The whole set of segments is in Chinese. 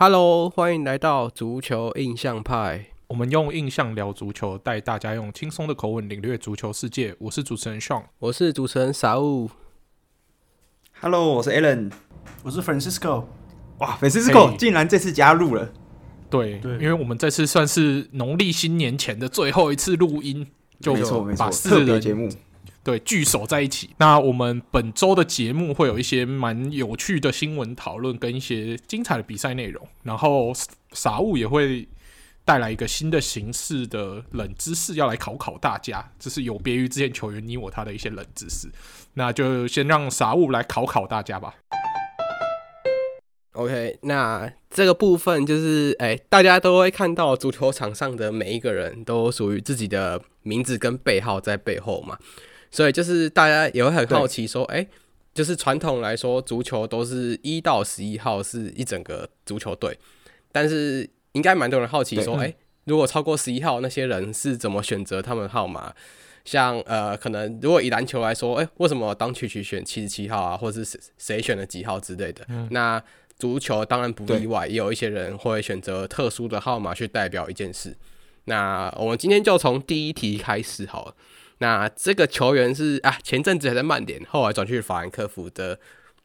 Hello，欢迎来到足球印象派。我们用印象聊足球，带大家用轻松的口吻领略足球世界。我是主持人 Sean，我是主持人 Saul。Hello，我是 Alan，我是 Francisco。哇，Francisco 竟然这次加入了。对，对，因为我们这次算是农历新年前的最后一次录音，就把四个节目。对，聚首在一起。那我们本周的节目会有一些蛮有趣的新闻讨论，跟一些精彩的比赛内容。然后傻物也会带来一个新的形式的冷知识，要来考考大家。这是有别于之前球员你我他的一些冷知识。那就先让傻物来考考大家吧。OK，那这个部分就是，哎，大家都会看到足球场上的每一个人都属于自己的名字跟背号在背后嘛。所以就是大家也会很好奇说，哎、欸，就是传统来说，足球都是一到十一号是一整个足球队，但是应该蛮多人好奇说，哎、欸，如果超过十一号那些人是怎么选择他们号码？像呃，可能如果以篮球来说，哎、欸，为什么当曲曲选七十七号啊，或者是谁选了几号之类的？嗯、那足球当然不例外，也有一些人会选择特殊的号码去代表一件事。那我们今天就从第一题开始好了。那这个球员是啊，前阵子还在曼联，后来转去法兰克福的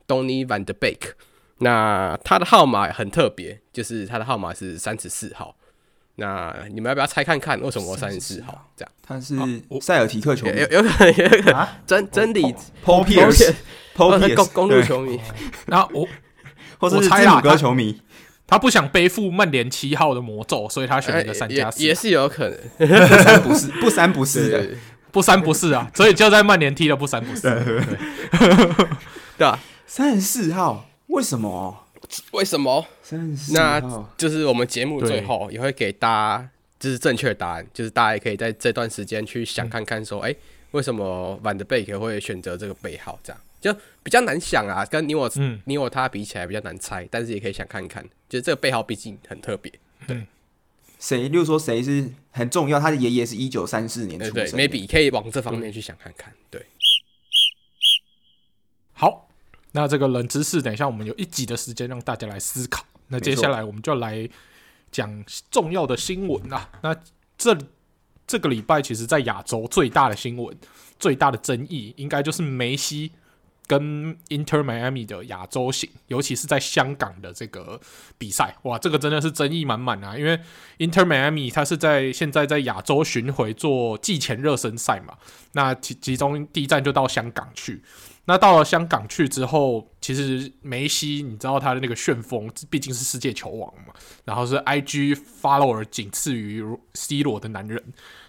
Donny van de Beek。那他的号码很特别，就是他的号码是三十四号。那你们要不要猜看看为什么三十四号？这样，他是塞尔提克球迷，有有可能有可能。真真理 Paul Pierce Paul Pierce 公公路球迷。然后我或者是字母哥球迷，他不想背负曼联七号的魔咒，所以他选了个三加四，也是有可能，不三不四，不三不四的。不三不四啊，所以就在曼联踢了不三不四，对吧？三十四号，为什么？为什么？三十四号，那就是我们节目最后也会给大家就是正确的答案，就是大家也可以在这段时间去想看看，说，哎、嗯欸，为什么范德贝克会选择这个背号？这样就比较难想啊，跟你我、嗯、你我他比起来比较难猜，但是也可以想看看，就是这个背号毕竟很特别，对。嗯谁？例如说谁是很重要？他的爷爷是一九三四年出生的。对，maybe 可以往这方面去想看看。对，好，那这个冷知识，等一下我们有一集的时间让大家来思考。那接下来我们就来讲重要的新闻啦。那这这个礼拜，其实，在亚洲最大的新闻、最大的争议，应该就是梅西。跟 Inter Miami 的亚洲行，尤其是在香港的这个比赛，哇，这个真的是争议满满啊！因为 Inter Miami 它是在现在在亚洲巡回做季前热身赛嘛，那其其中第一站就到香港去。那到了香港去之后，其实梅西你知道他的那个旋风，毕竟是世界球王嘛，然后是 IG follower 仅次于 C 罗的男人。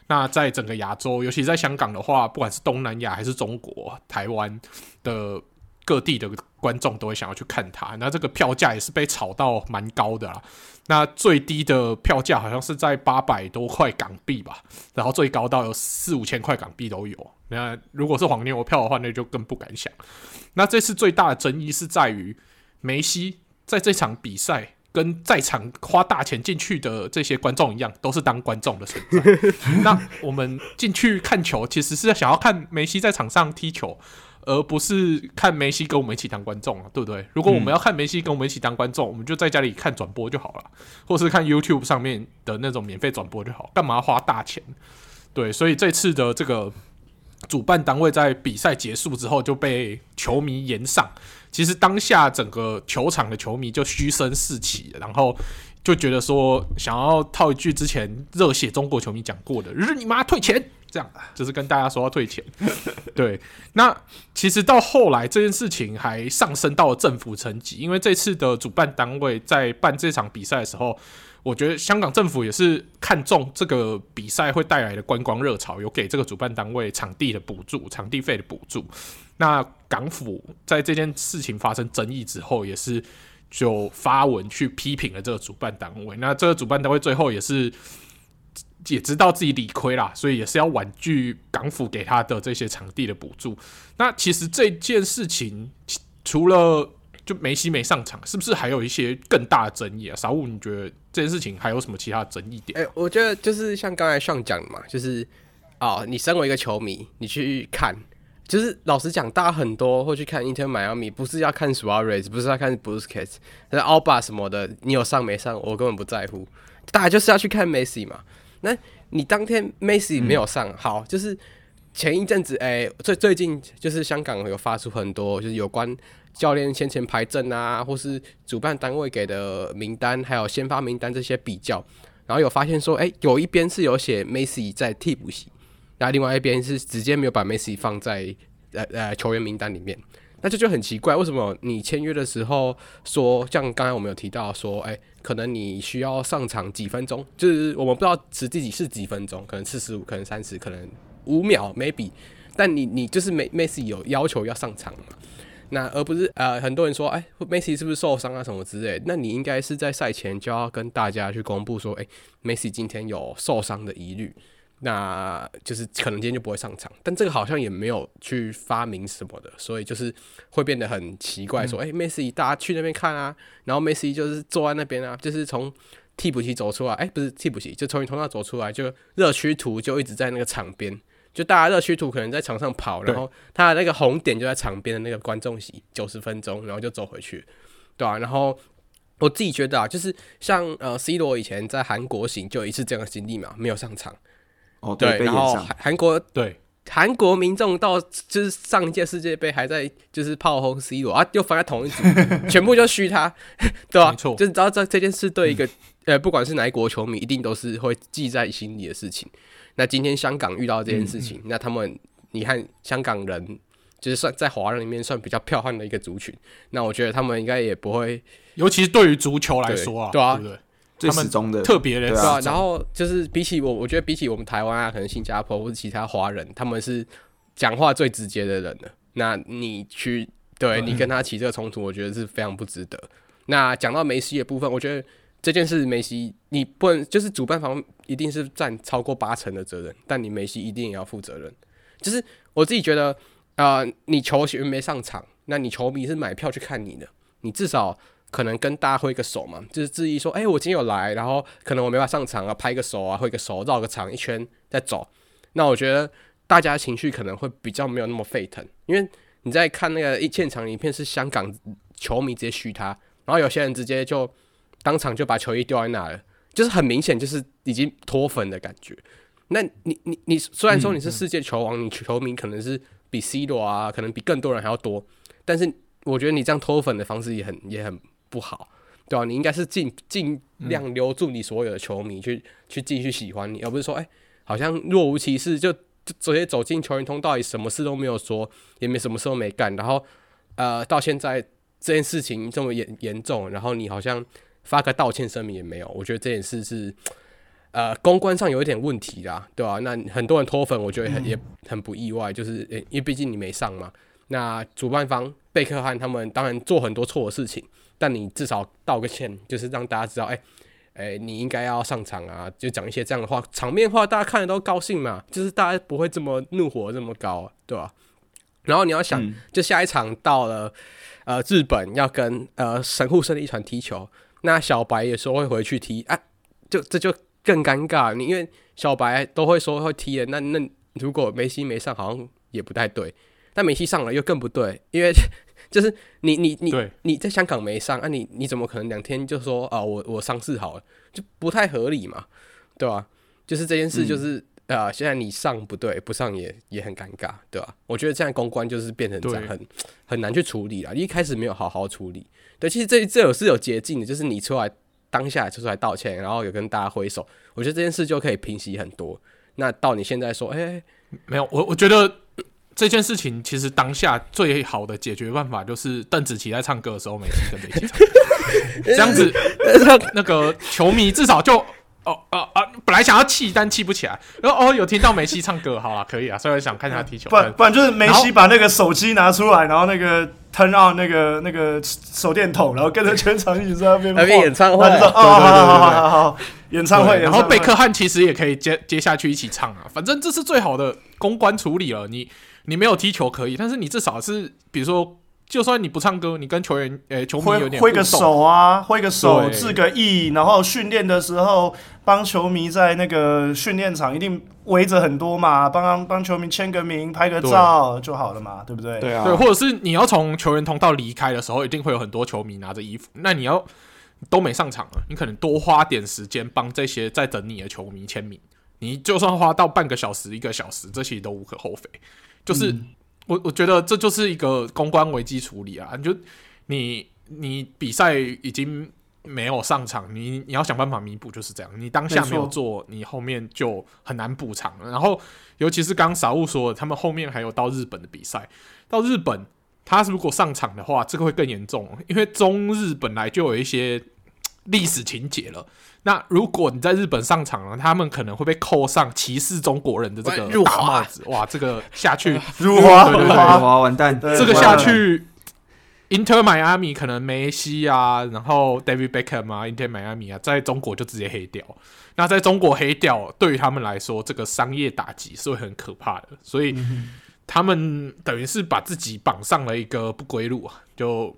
那在整个亚洲，尤其在香港的话，不管是东南亚还是中国、台湾的各地的观众，都会想要去看他。那这个票价也是被炒到蛮高的啦。那最低的票价好像是在八百多块港币吧，然后最高到有四五千块港币都有。那如果是黄牛票的话，那就更不敢想。那这次最大的争议是在于梅西在这场比赛。跟在场花大钱进去的这些观众一样，都是当观众的存在。那我们进去看球，其实是想要看梅西在场上踢球，而不是看梅西跟我们一起当观众啊，对不对？如果我们要看梅西跟我们一起当观众，我们就在家里看转播就好了，或是看 YouTube 上面的那种免费转播就好，干嘛花大钱？对，所以这次的这个主办单位在比赛结束之后就被球迷延上。其实当下整个球场的球迷就嘘声四起，然后就觉得说想要套一句之前热血中国球迷讲过的“日你妈退钱”，这样就是跟大家说要退钱。对，那其实到后来这件事情还上升到了政府层级，因为这次的主办单位在办这场比赛的时候，我觉得香港政府也是看中这个比赛会带来的观光热潮，有给这个主办单位场地的补助、场地费的补助。那港府在这件事情发生争议之后，也是就发文去批评了这个主办单位。那这个主办单位最后也是也知道自己理亏啦，所以也是要婉拒港府给他的这些场地的补助。那其实这件事情除了就梅西没上场，是不是还有一些更大的争议啊？小武，你觉得这件事情还有什么其他争议点？哎、我觉得就是像刚才上讲嘛，就是啊、你身为一个球迷，你去看。就是老实讲，大家很多会去看 Inter Miami，不是要看 Suarez，不是要看 Busquets，但是 Alba 什么的，你有上没上，我根本不在乎。大家就是要去看 Messi 嘛。那你当天 Messi 没有上，好，就是前一阵子，哎、最最近就是香港有发出很多，就是有关教练先前排阵啊，或是主办单位给的名单，还有先发名单这些比较，然后有发现说，哎、有一边是有写 Messi 在替补席。那另外一边是直接没有把梅西放在呃呃球员名单里面，那这就很奇怪，为什么你签约的时候说，像刚才我们有提到说，哎、可能你需要上场几分钟，就是我们不知道实际是几分钟，可能四十五，可能三十，可能五秒，maybe，但你你就是梅梅西有要求要上场嘛，那而不是呃很多人说，哎、欸，梅西是不是受伤啊什么之类，那你应该是在赛前就要跟大家去公布说，哎、欸，梅西今天有受伤的疑虑。那就是可能今天就不会上场，但这个好像也没有去发明什么的，所以就是会变得很奇怪。说，哎、嗯，梅西，大家去那边看啊，然后梅西就是坐在那边啊，就是从替补席走出来，哎，不是替补席，就从你头上走出来，就热区图就一直在那个场边，就大家热区图可能在场上跑，然后他的那个红点就在场边的那个观众席，九十分钟，然后就走回去，对啊，然后我自己觉得啊，就是像呃 C 罗以前在韩国行就有一次这样的经历嘛，没有上场。哦，对，然后韩国对韩国民众到就是上一届世界杯还在就是炮轰 C 罗啊，又放在同一组，全部就虚他，对吧？没错，就是知道这这件事对一个、嗯、呃，不管是哪一国球迷，一定都是会记在心里的事情。那今天香港遇到这件事情，嗯、那他们你看香港人就是算在华人里面算比较彪悍的一个族群，那我觉得他们应该也不会，尤其是对于足球来说啊，对，对啊。对不对？最始终的特别的对啊，然后就是比起我，我觉得比起我们台湾啊，可能新加坡或者其他华人，他们是讲话最直接的人了。那你去对你跟他起这个冲突，我觉得是非常不值得。那讲到梅西的部分，我觉得这件事梅西你不能就是主办方一定是占超过八成的责任，但你梅西一定也要负责任。就是我自己觉得啊、你球员没上场，那你球迷是买票去看你的，你至少。可能跟大家挥个手嘛，就是质疑说，哎、我今天有来，然后可能我没法上场啊，拍个手啊，挥个手，绕个场一圈再走。那我觉得大家情绪可能会比较没有那么沸腾，因为你在看那个一现场影片是香港球迷直接嘘他，然后有些人直接就当场就把球衣丢在那了，就是很明显就是已经脱粉的感觉。那你你你虽然说你是世界球王，你球迷可能是比 C 罗啊，可能比更多人还要多，但是我觉得你这样脱粉的方式也很也很。不好，对吧、啊？你应该是尽尽量留住你所有的球迷，去去继续喜欢你，而不是说，哎、欸，好像若无其事就就直接走进球员通道里，什么事都没有说，也没什么事都没干，然后呃，到现在这件事情这么严严重，然后你好像发个道歉声明也没有，我觉得这件事是呃公关上有一点问题啦，对吧、啊？那很多人脱粉，我觉得很也很不意外，就是因为毕竟你没上嘛。那主办方贝克汉他们当然做很多错的事情。但你至少道个歉，就是让大家知道，哎、欸，哎、欸，你应该要上场啊，就讲一些这样的话，场面话，大家看了都高兴嘛，就是大家不会这么怒火这么高，对吧？然后你要想，嗯、就下一场到了，呃，日本要跟呃神户胜利船踢球，那小白也说会回去踢，啊，就这就更尴尬，你因为小白都会说会踢的，那那如果梅西没上，好像也不太对，但梅西上了又更不对，因为。就是你你你你在香港没上啊你？你你怎么可能两天就说啊？我我伤势好了，就不太合理嘛，对吧？就是这件事，就是、嗯、啊，现在你上不对，不上也也很尴尬，对吧？我觉得现在公关就是变成这样，很很难去处理了。一开始没有好好处理，对，其实这这有是有捷径的，就是你出来当下就出来道歉，然后有跟大家挥手，我觉得这件事就可以平息很多。那到你现在说，哎、欸，没有，我我觉得。这件事情其实当下最好的解决办法就是邓紫棋在唱歌的时候，梅西跟着一起唱，这样子 那个球迷至少就哦哦啊，本来想要气，但气不起来。然后哦，有听到梅西唱歌，好了，可以啊，所以想看他踢球。不然不然就是梅西把那个手机拿出来，然后那个 turn on 那个那个手电筒，然后跟着全场一起在那边那边演唱会。哦，好好好好好，演唱会。然后贝克汉其实也可以接接下去一起唱啊，反正这是最好的公关处理了。你。你没有踢球可以，但是你至少是，比如说就算你不唱歌，你跟球员诶、欸、球迷有点挥个手啊，挥个手，对。致个意，然后训练的时候帮球迷在那个训练场一定围着很多嘛，帮帮球迷签个名、拍个照就好了嘛，对不对？对啊，对，或者是你要从球员通道离开的时候，一定会有很多球迷拿着衣服，那你要都没上场了，你可能多花点时间帮这些在等你的球迷签名，你就算花到半个小时、一个小时，这些都无可厚非，就是。嗯我我觉得这就是一个公关危机处理啊！你就你你比赛已经没有上场，你你要想办法弥补，就是这样。你当下没有做，你后面就很难补偿。然后，尤其是刚刚傻物说的，他们后面还有到日本的比赛，到日本他如果上场的话，这个会更严重，因为中日本来就有一些历史情节了。那如果你在日本上场了，他们可能会被扣上歧视中国人的这个大帽子。哇，这个下去 辱华，辱华，完蛋！这个下去，Inter Miami 可能梅西啊，然后 David Beckham 啊，Inter Miami 啊，在中国就直接黑掉。那在中国黑掉，对于他们来说，这个商业打击是会很可怕的。所以他们等于是把自己绑上了一个不归路啊，就。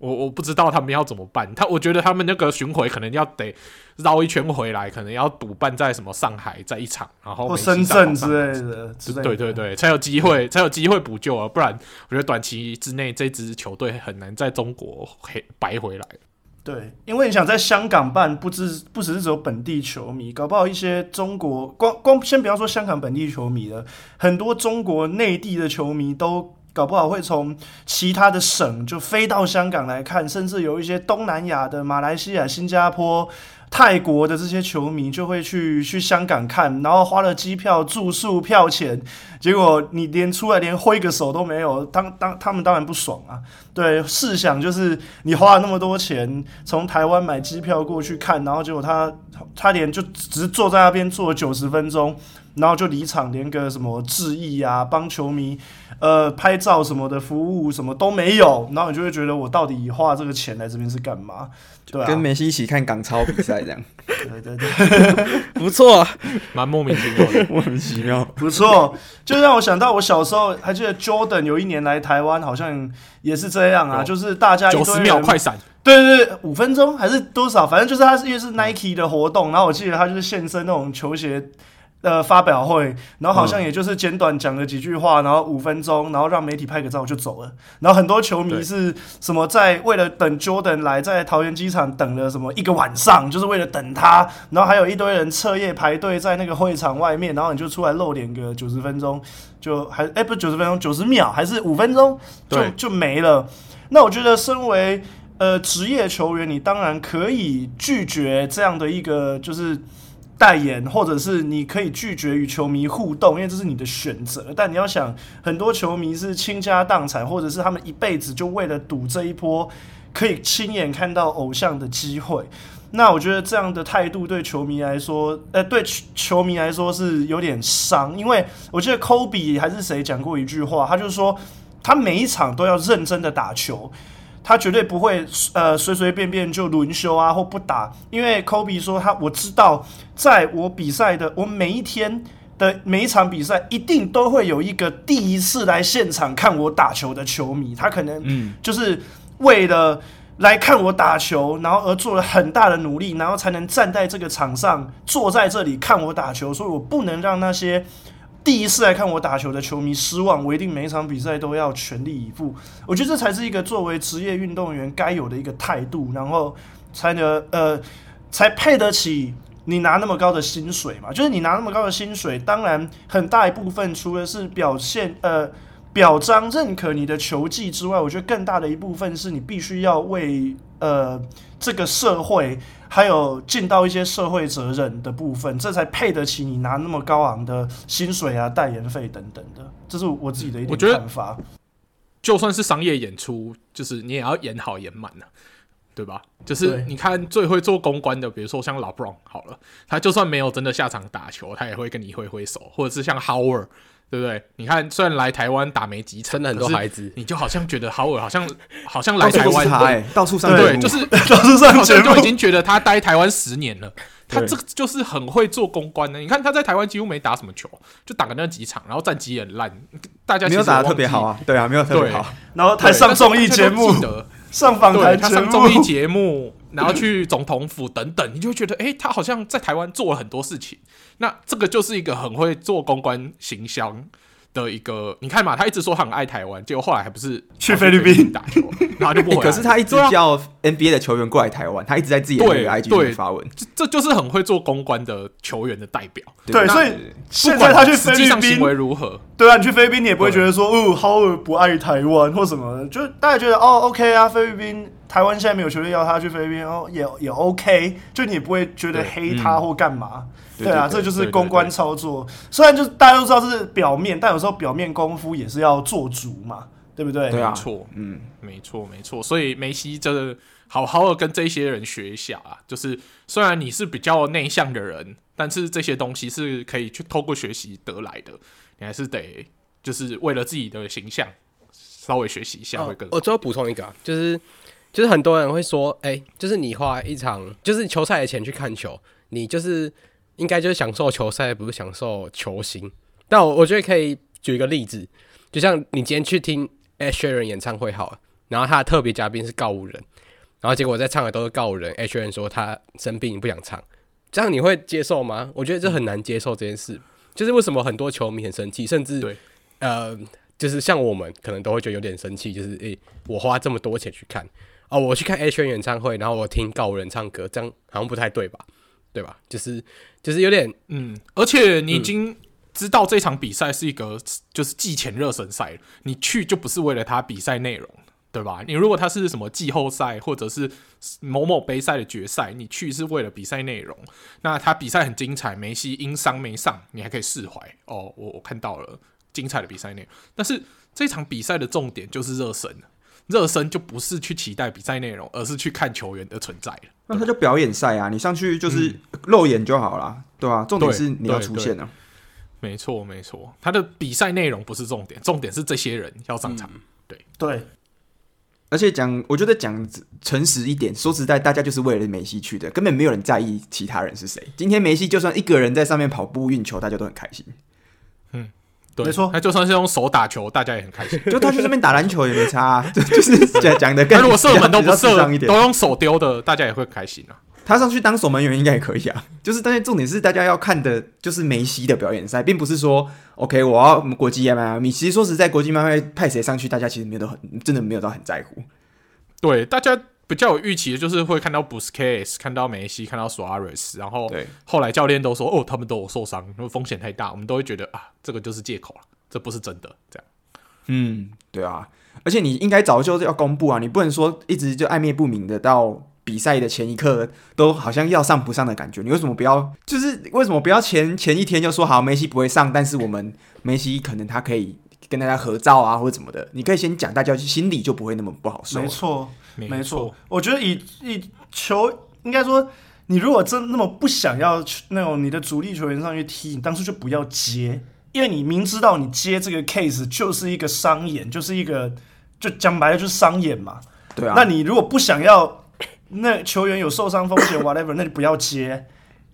我我不知道他们要怎么办，他我觉得他们那个巡回可能要得绕一圈回来，可能要补办在什么上海在一场，然后或深圳之类的，之类的，对对对，才有机会才有机会补救啊，不然我觉得短期之内这支球队很难在中国黑白回来。对，因为你想在香港办，不只不只是只有本地球迷，搞不好一些中国光光先不要说香港本地球迷了，很多中国内地的球迷都。搞不好会从其他的省就飞到香港来看，甚至有一些东南亚的马来西亚、新加坡、泰国的这些球迷就会去去香港看，然后花了机票、住宿、票钱，结果你连出来连挥个手都没有，当当他们当然不爽啊。对，试想就是你花了那么多钱从台湾买机票过去看，然后结果他他连就只是坐在那边坐了九十分钟。然后就离场，连个什么致意啊、帮球迷呃拍照什么的服务什么都没有，然后你就会觉得我到底花这个钱来这边是干嘛？对啊，跟梅西一起看港超比赛这样，对对对，不错，蛮莫名其妙的，莫名其妙，不错，就让我想到我小时候还记得 Jordan 有一年来台湾，好像也是这样啊，就是大家九十秒快闪，对对对，五分钟还是多少，反正就是他是因为是 Nike 的活动，然后我记得他就是现身那种球鞋。呃，发表会，然后好像也就是简短讲了几句话，然后五分钟，然后让媒体拍个照就走了。然后很多球迷是什么在为了等 Jordan 来，在桃园机场等了什么一个晚上，就是为了等他。然后还有一堆人彻夜排队在那个会场外面，然后你就出来露脸个九十分钟，就还哎、欸、不是九十分钟，九十秒还是五分钟就就没了。那我觉得身为呃职业球员，你当然可以拒绝这样的一个就是。代言，或者是你可以拒绝与球迷互动，因为这是你的选择。但你要想，很多球迷是倾家荡产，或者是他们一辈子就为了赌这一波可以亲眼看到偶像的机会。那我觉得这样的态度对球迷来说，呃，对球迷来说是有点伤。因为我记得科比还是谁讲过一句话，他就说他每一场都要认真的打球。他绝对不会呃随随便便就轮休啊或不打，因为科比说他我知道，在我比赛的我每一天的每一场比赛，一定都会有一个第一次来现场看我打球的球迷，他可能嗯就是为了来看我打球，然后而做了很大的努力，然后才能站在这个场上坐在这里看我打球，所以我不能让那些。第一次来看我打球的球迷失望，我一定每一场比赛都要全力以赴。我觉得这才是一个作为职业运动员该有的一个态度，然后才能呃，才配得起你拿那么高的薪水嘛。就是你拿那么高的薪水，当然很大一部分除了是表现呃表彰认可你的球技之外，我觉得更大的一部分是你必须要为呃这个社会。还有尽到一些社会责任的部分，这才配得起你拿那么高昂的薪水啊、代言费等等的。这是我自己的一点看法。就算是商业演出，就是你也要演好演满呢，对吧？就是你看最会做公关的，比如说像老布朗好了，他就算没有真的下场打球，他也会跟你挥挥手，或者是像 Howard 对不对？你看，虽然来台湾打没几场，生了很多孩子，你就好像觉得好尔好像好像来台湾，哎，到处上对，就是到处上好像就已经觉得他待台湾十年了。他这个就是很会做公关的。你看他在台湾几乎没打什么球，就打个那几场，然后战绩很烂，大家没有打的特别好啊。对啊，没有特别好。然后他上综艺节目，上访台他上综艺节目，然后去总统府等等，你就会觉得，哎，他好像在台湾做了很多事情。那这个就是一个很会做公关行销的一个，你看嘛，他一直说他很爱台湾，结果后来还不是去菲律宾打球，然后就不回来。可是他一直叫 NBA 的球员过来台湾，他一直在自己的 IG 发文，这这就是很会做公关的球员的代表。对，所以现在他去菲律宾行为如何？对啊，你去菲律宾你也不会觉得说，哦，好尔不爱台湾或什么，就大家觉得哦，OK 啊，菲律宾台湾现在没有球队要他去菲律宾，哦，也也 OK，就你也不会觉得黑他或干嘛。对啊，这就是公关操作。虽然就是大家都知道这是表面，但有时候表面功夫也是要做足嘛，对不对？对啊，没错，嗯，没错，没错。所以梅西真的好好的跟这些人学一下啊。就是虽然你是比较内向的人，但是这些东西是可以去透过学习得来的。你还是得就是为了自己的形象稍微学习一下会更好。我最后补充一个，就是就是很多人会说，哎，就是你花一场就是球赛的钱去看球，你就是。应该就是享受球赛，不是享受球星。但我我觉得可以举一个例子，就像你今天去听 Ed Sheeran 演唱会好了，然后他的特别嘉宾是告五人，然后结果在唱的都是告五人，Ed Sheeran 说他生病不想唱，这样你会接受吗？我觉得这很难接受这件事。就是为什么很多球迷很生气，甚至对呃，就是像我们可能都会觉得有点生气，就是诶、欸，我花这么多钱去看哦，我去看 H N 演唱会，然后我听告人唱歌，这样好像不太对吧？对吧？就是就是有点嗯，而且你已经知道这场比赛是一个就是季前热身赛，你去就不是为了他比赛内容，对吧？你如果他是什么季后赛或者是某某杯赛的决赛，你去是为了比赛内容，那他比赛很精彩，梅西因伤没上，你还可以释怀哦。我我看到了精彩的比赛内容，但是这场比赛的重点就是热身。热身就不是去期待比赛内容，而是去看球员的存在。那他就表演赛啊，你上去就是露眼就好了，嗯、对吧、啊？重点是你要出现呢、啊。没错，没错，他的比赛内容不是重点，重点是这些人要上场。嗯、对对，而且讲，我觉得讲诚实一点，说实在，大家就是为了梅西去的，根本没有人在意其他人是谁。今天梅西就算一个人在上面跑步运球，大家都很开心。嗯。没错，他就算是用手打球，大家也很开心。就他去这边打篮球也没差、啊，就是讲讲的更。他如果射门都不射，都用手丢的，大家也会开心啊。他上去当守门员应该也可以啊。就是，但是重点是大家要看的，就是梅西的表演赛，并不是说 OK，我要国际迈阿密。其实说实在，国际迈阿密派谁上去，大家其实没有都很真的没有到很在乎。对，大家。比较有预期的就是会看到 Busquets，看到梅西，看到 Suarez，然后后来教练都说哦，他们都有受伤，因为风险太大，我们都会觉得啊，这个就是借口了，这不是真的，这样。嗯，对啊，而且你应该早就要公布啊，你不能说一直就暧昧不明的，到比赛的前一刻都好像要上不上的感觉，你为什么不要？就是为什么不要前前一天就说好梅西不会上，但是我们梅西可能他可以跟大家合照啊，或者什么的，你可以先讲，大家心里就不会那么不好受。没错。没错，我觉得以以球应该说，你如果真那么不想要那种你的主力球员上去踢，你当初就不要接，因为你明知道你接这个 case 就是一个商演，就是一个就讲白了就是商演嘛。对啊，那你如果不想要那球员有受伤风险 whatever，那就不要接。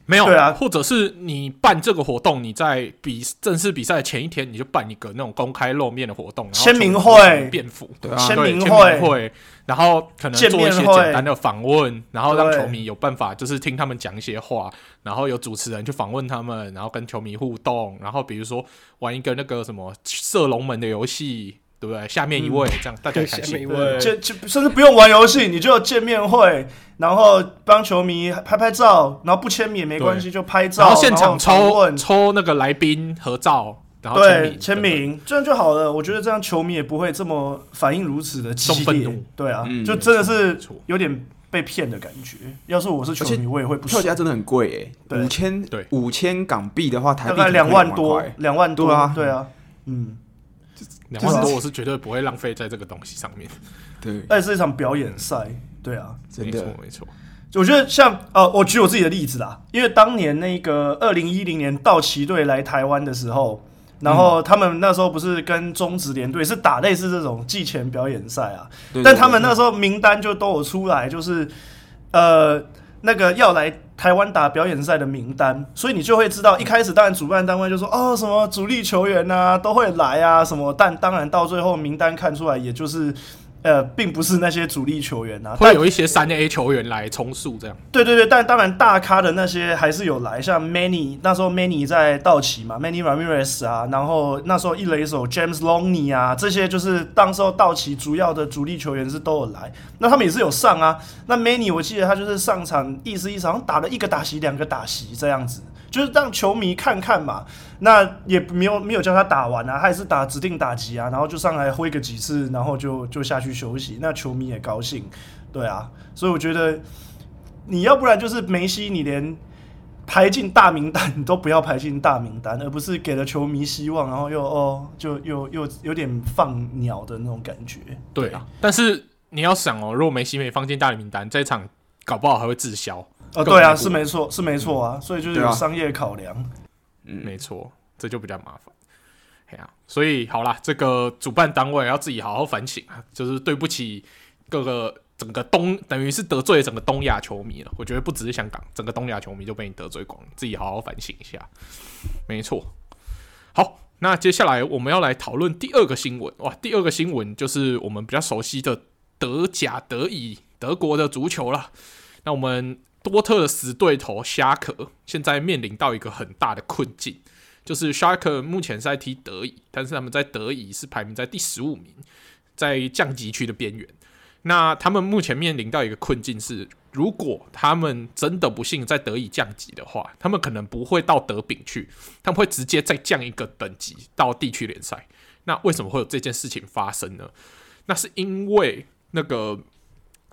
没有，对啊，或者是你办这个活动，你在比正式比赛前一天，你就办一个那种公开露面的活动，签名会、便服，对啊，签名会，然后可能做一些简单的访问，然后让球迷有办法就是听他们讲一些话，然后有主持人去访问他们，然后跟球迷互动，然后比如说玩一个那个什么射龙门的游戏。对不对？下面一位，嗯、这样大家开心。见就甚至不用玩游戏，你就见面会，然后帮球迷拍拍照，然后不签名也没关系，就拍照，然后现场抽抽那个来宾合照，然后签名，签名这样就好了。我觉得这样球迷也不会这么反应如此的激烈。对啊，嗯、就真的是有点被骗的感觉。要是我是球迷，我也会不。票价真的很贵诶，五千对五千港币的话，台币大概两万多，两万多啊，对啊，嗯。两万多，我是绝对不会浪费在这个东西上面。对，那是一场表演赛，对啊，没错没错。我觉得像呃，我举我自己的例子啦，因为当年那个二零一零年道奇队来台湾的时候，然后他们那时候不是跟中职联队是打类似这种季前表演赛啊，但他们那时候名单就都有出来，就是呃那个要来台湾打表演赛的名单，所以你就会知道，一开始当然主办单位就说哦什么主力球员啊都会来啊什么，但当然到最后名单看出来也就是。呃，并不是那些主力球员啊，会有一些三 A 球员来充数这样。对对对，但当然大咖的那些还是有来，像 Manny 那时候 Manny 在道奇嘛，Manny Ramirez 啊，然后那时候一垒手 James Loney 啊，这些就是当时候道奇主要的主力球员是都有来，那他们也是有上啊。那 Manny 我记得他就是上场意思意思，好像打了一个打席，两个打席这样子。就是让球迷看看嘛，那也没有没有叫他打完啊，他也是打指定打击啊，然后就上来挥个几次，然后就就下去休息，那球迷也高兴，对啊，所以我觉得你要不然就是梅西，你连排进大名单你都不要排进大名单，而不是给了球迷希望，然后又哦就又又有点放鸟的那种感觉，对啊，但是你要想哦，如果梅西没放进大名单，这场搞不好还会滞销。哦，对啊，是没错，是没错啊，所以就是有商业考量，嗯，没错，这就比较麻烦，哎呀，所以好啦，这个主办单位要自己好好反省啊，就是对不起各个整个东，等于是得罪整个东亚球迷了。我觉得不只是香港，整个东亚球迷就被你得罪光，自己好好反省一下，没错。好，那接下来我们要来讨论第二个新闻，哇，第二个新闻就是我们比较熟悉的德甲、德乙、德国的足球了。那我们。多特的死对头沙克现在面临到一个很大的困境，就是沙克目前是在踢德乙，但是他们在德乙是排名在第十五名，在降级区的边缘。那他们目前面临到一个困境是，如果他们真的不幸在德乙降级的话，他们可能不会到德丙去，他们会直接再降一个等级到地区联赛。那为什么会有这件事情发生呢？那是因为那个。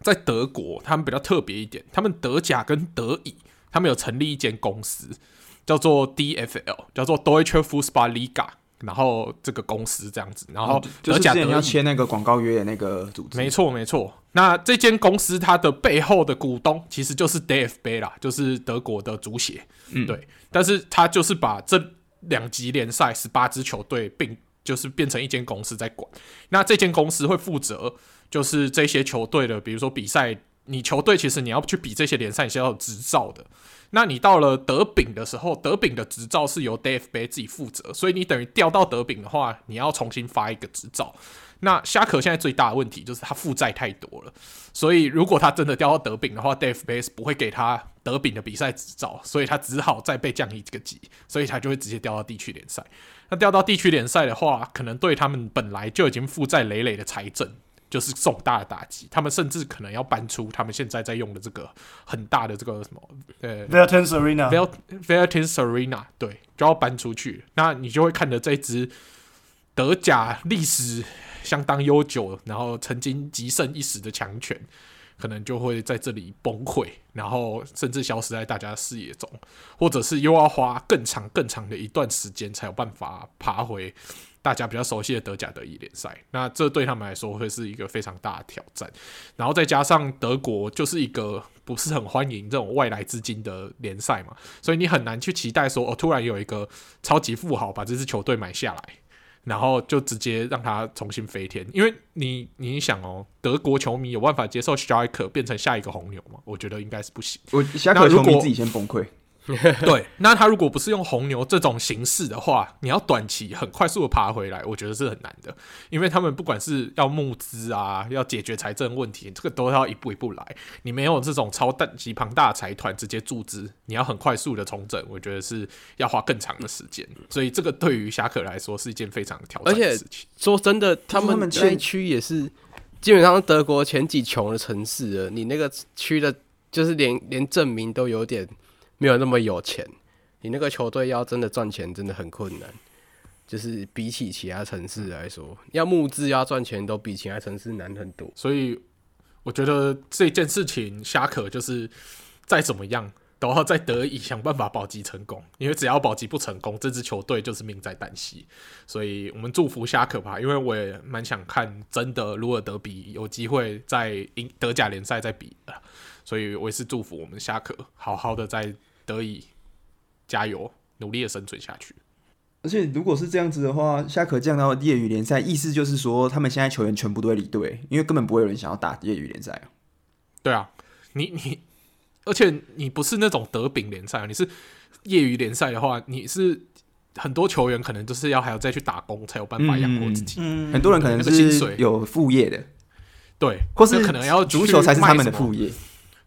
在德国，他们比较特别一点，他们德甲跟德乙，他们有成立一间公司，叫做 DFL，叫做 Deutsche Fußball-Liga，然后这个公司这样子，然后德甲德乙、嗯、就是要签那个广告约的那个组织，没错没错。那这间公司它的背后的股东其实就是 DFB 啦，就是德国的足协，嗯，对。但是他就是把这两级联赛十八支球队并就是变成一间公司在管，那这间公司会负责。就是这些球队的，比如说比赛，你球队其实你要去比这些联赛，你是要有执照的。那你到了德丙的时候，德丙的执照是由 DFB 自己负责，所以你等于调到德丙的话，你要重新发一个执照。那虾壳现在最大的问题就是他负债太多了，所以如果他真的调到德丙的话，DFB 不会给他德丙的比赛执照，所以他只好再被降一个级，所以他就会直接调到地区联赛。那调到地区联赛的话，可能对他们本来就已经负债累累的财政。就是重大的打击，他们甚至可能要搬出他们现在在用的这个很大的这个什么呃 Veltins Arena，Veltins Arena，对，就要搬出去。那你就会看着这支德甲历史相当悠久，然后曾经极盛一时的强权，可能就会在这里崩溃，然后甚至消失在大家视野中，或者是又要花更长更长的一段时间才有办法爬回。大家比较熟悉的德甲、德乙联赛，那这对他们来说会是一个非常大的挑战。然后再加上德国就是一个不是很欢迎这种外来资金的联赛嘛，所以你很难去期待说，哦，突然有一个超级富豪把这支球队买下来，然后就直接让他重新飞天。因为你你想哦，德国球迷有办法接受 Schalke 变成下一个红牛吗？我觉得应该是不行。我 Schalke 球迷自己先崩溃。对，那他如果不是用红牛这种形式的话，你要短期很快速的爬回来，我觉得是很难的，因为他们不管是要募资啊，要解决财政问题，这个都要一步一步来。你没有这种超大级庞大的财团直接注资，你要很快速的重整，我觉得是要花更长的时间。所以这个对于侠客来说是一件非常挑战的事情。说真的，他们这一区也是基本上德国前几穷的城市了，你那个区的，就是连连证明都有点。没有那么有钱，你那个球队要真的赚钱真的很困难。就是比起其他城市来说，要募资要赚钱都比其他城市难很多。所以我觉得这件事情，夏可就是再怎么样都要在德乙想办法保级成功，因为只要保级不成功，这支球队就是命在旦夕。所以我们祝福夏可吧，因为我也蛮想看真的鲁尔德比有机会在英德甲联赛再比的，所以我也是祝福我们夏可好好的在。得以加油，努力的生存下去。而且如果是这样子的话，下可降到业余联赛，意思就是说他们现在球员全部都会离队，因为根本不会有人想要打业余联赛。对啊，你你，而且你不是那种德丙联赛，你是业余联赛的话，你是很多球员可能就是要还要再去打工才有办法养活自己。嗯，很多人可能是有副业的，对，或是可能要足球才是他们的副业。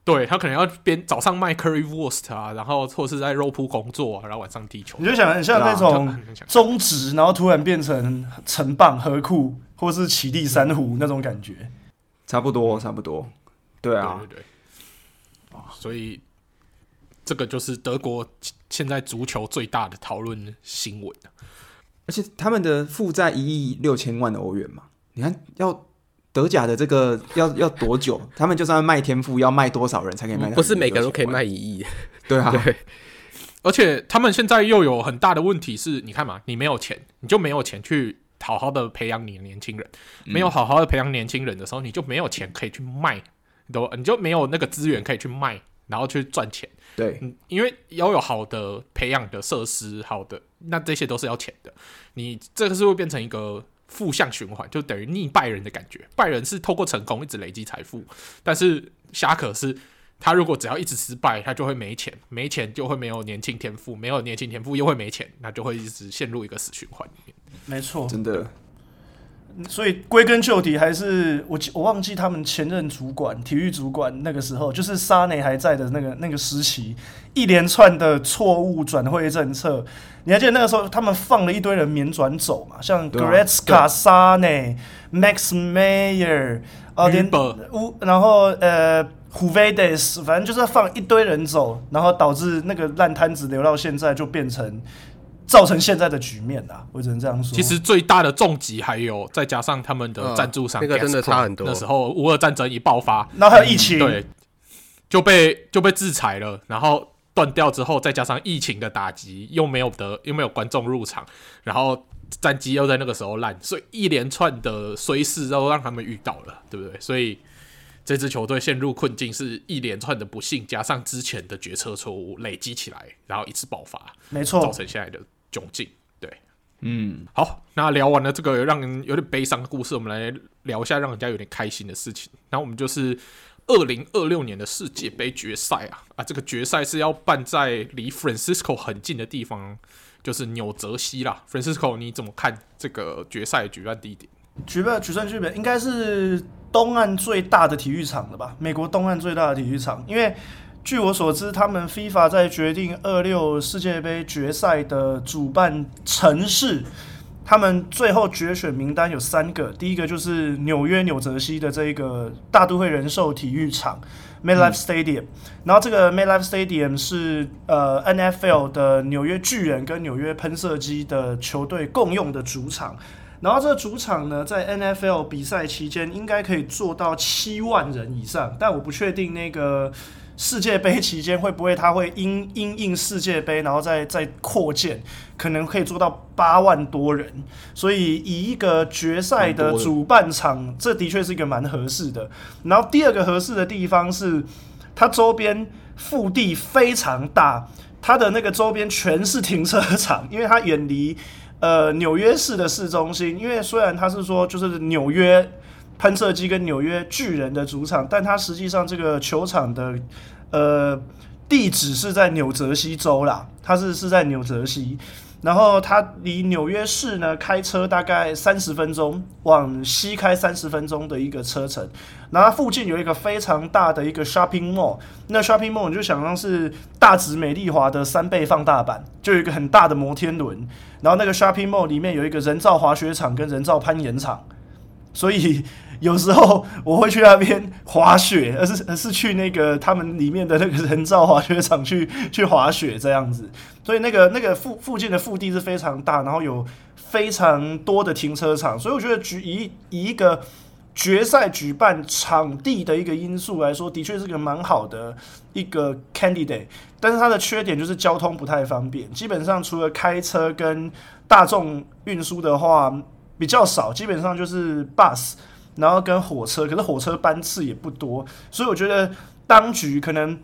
对，他可能要边早上卖 currywurst 啊，然后或者是在肉铺工作，啊，然后晚上踢球。你就想很像那种中职，然后突然变成城棒、河库或是奇力珊瑚那种感觉，差不多，差不多。对啊，对对对。所以这个就是德国现在足球最大的讨论新闻。而且他们的负债一亿六千万的欧元嘛，你看要。德甲的这个要要多久？他们就算卖天赋，要卖多少人才可以卖？不是每个人都可以卖一亿。对啊，对。而且他们现在又有很大的问题是，你看嘛，你没有钱，你就没有钱去好好的培养你的年轻人。没有好好的培养年轻人的时候，你就没有钱可以去卖，都你就没有那个资源可以去卖，然后去赚钱。对，因为要有好的培养的设施，好的，那这些都是要钱的。你这个是会变成一个。负向循环就等于逆拜仁的感觉。拜仁是透过成功一直累积财富，但是侠可是他如果只要一直失败，他就会没钱，没钱就会没有年轻天赋，没有年轻天赋又会没钱，那就会一直陷入一个死循环里面。没错，真的。所以归根究底，还是我我忘记他们前任主管体育主管那个时候，就是沙内还在的那个那个时期，一连串的错误转会政策。你还记得那个时候，他们放了一堆人免转走嘛？像 Goretzka、沙内、Max Mayer 啊，连乌，然后呃 h u v e d e s 反正就是放一堆人走，然后导致那个烂摊子留到现在就变成。造成现在的局面啊，我只能这样说。其实最大的重击还有再加上他们的赞助商，那个真的差很多。那时候乌俄战争一爆发，然后还有疫情，对，就被就被制裁了，然后断掉之后，再加上疫情的打击，又没有得又没有观众入场，然后战机又在那个时候烂，所以一连串的衰事都让他们遇到了，对不对？所以这支球队陷入困境，是一连串的不幸加上之前的决策错误累积起来，然后一次爆发，没错，造成现在的。窘境，对，嗯，好，那聊完了这个让人有点悲伤的故事，我们来聊一下让人家有点开心的事情。那我们就是二零二六年的世界杯决赛啊啊，这个决赛是要办在离 Francisco 很近的地方，就是纽泽西啦。Francisco，你怎么看这个决赛举办地点？举办举办剧本应该是东岸最大的体育场了吧？美国东岸最大的体育场，因为。据我所知，他们 FIFA 在决定二六世界杯决赛的主办城市，他们最后决选名单有三个，第一个就是纽约纽泽西的这个大都会人寿体育场 MetLife Stadium，然后这个 MetLife Stadium 是呃 NFL 的纽约巨人跟纽约喷射机的球队共用的主场，然后这个主场呢，在 NFL 比赛期间应该可以做到七万人以上，但我不确定那个。世界杯期间会不会他会因因应世界杯，然后再再扩建，可能可以做到八万多人。所以以一个决赛的主办场，这的确是一个蛮合适的。然后第二个合适的地方是，它周边腹地非常大，它的那个周边全是停车场，因为它远离呃纽约市的市中心。因为虽然它是说就是纽约。喷射机跟纽约巨人的主场，但它实际上这个球场的呃地址是在纽泽西州啦，它是是在纽泽西，然后它离纽约市呢开车大概三十分钟，往西开三十分钟的一个车程，然后附近有一个非常大的一个 shopping mall，那 shopping mall 你就想象是大直美丽华的三倍放大版，就有一个很大的摩天轮，然后那个 shopping mall 里面有一个人造滑雪场跟人造攀岩场，所以。有时候我会去那边滑雪，而是而是去那个他们里面的那个人造滑雪场去去滑雪这样子，所以那个那个附附近的腹地是非常大，然后有非常多的停车场，所以我觉得举以以一个决赛举办场地的一个因素来说，的确是个蛮好的一个 candidate，但是它的缺点就是交通不太方便，基本上除了开车跟大众运输的话比较少，基本上就是 bus。然后跟火车，可是火车班次也不多，所以我觉得当局可能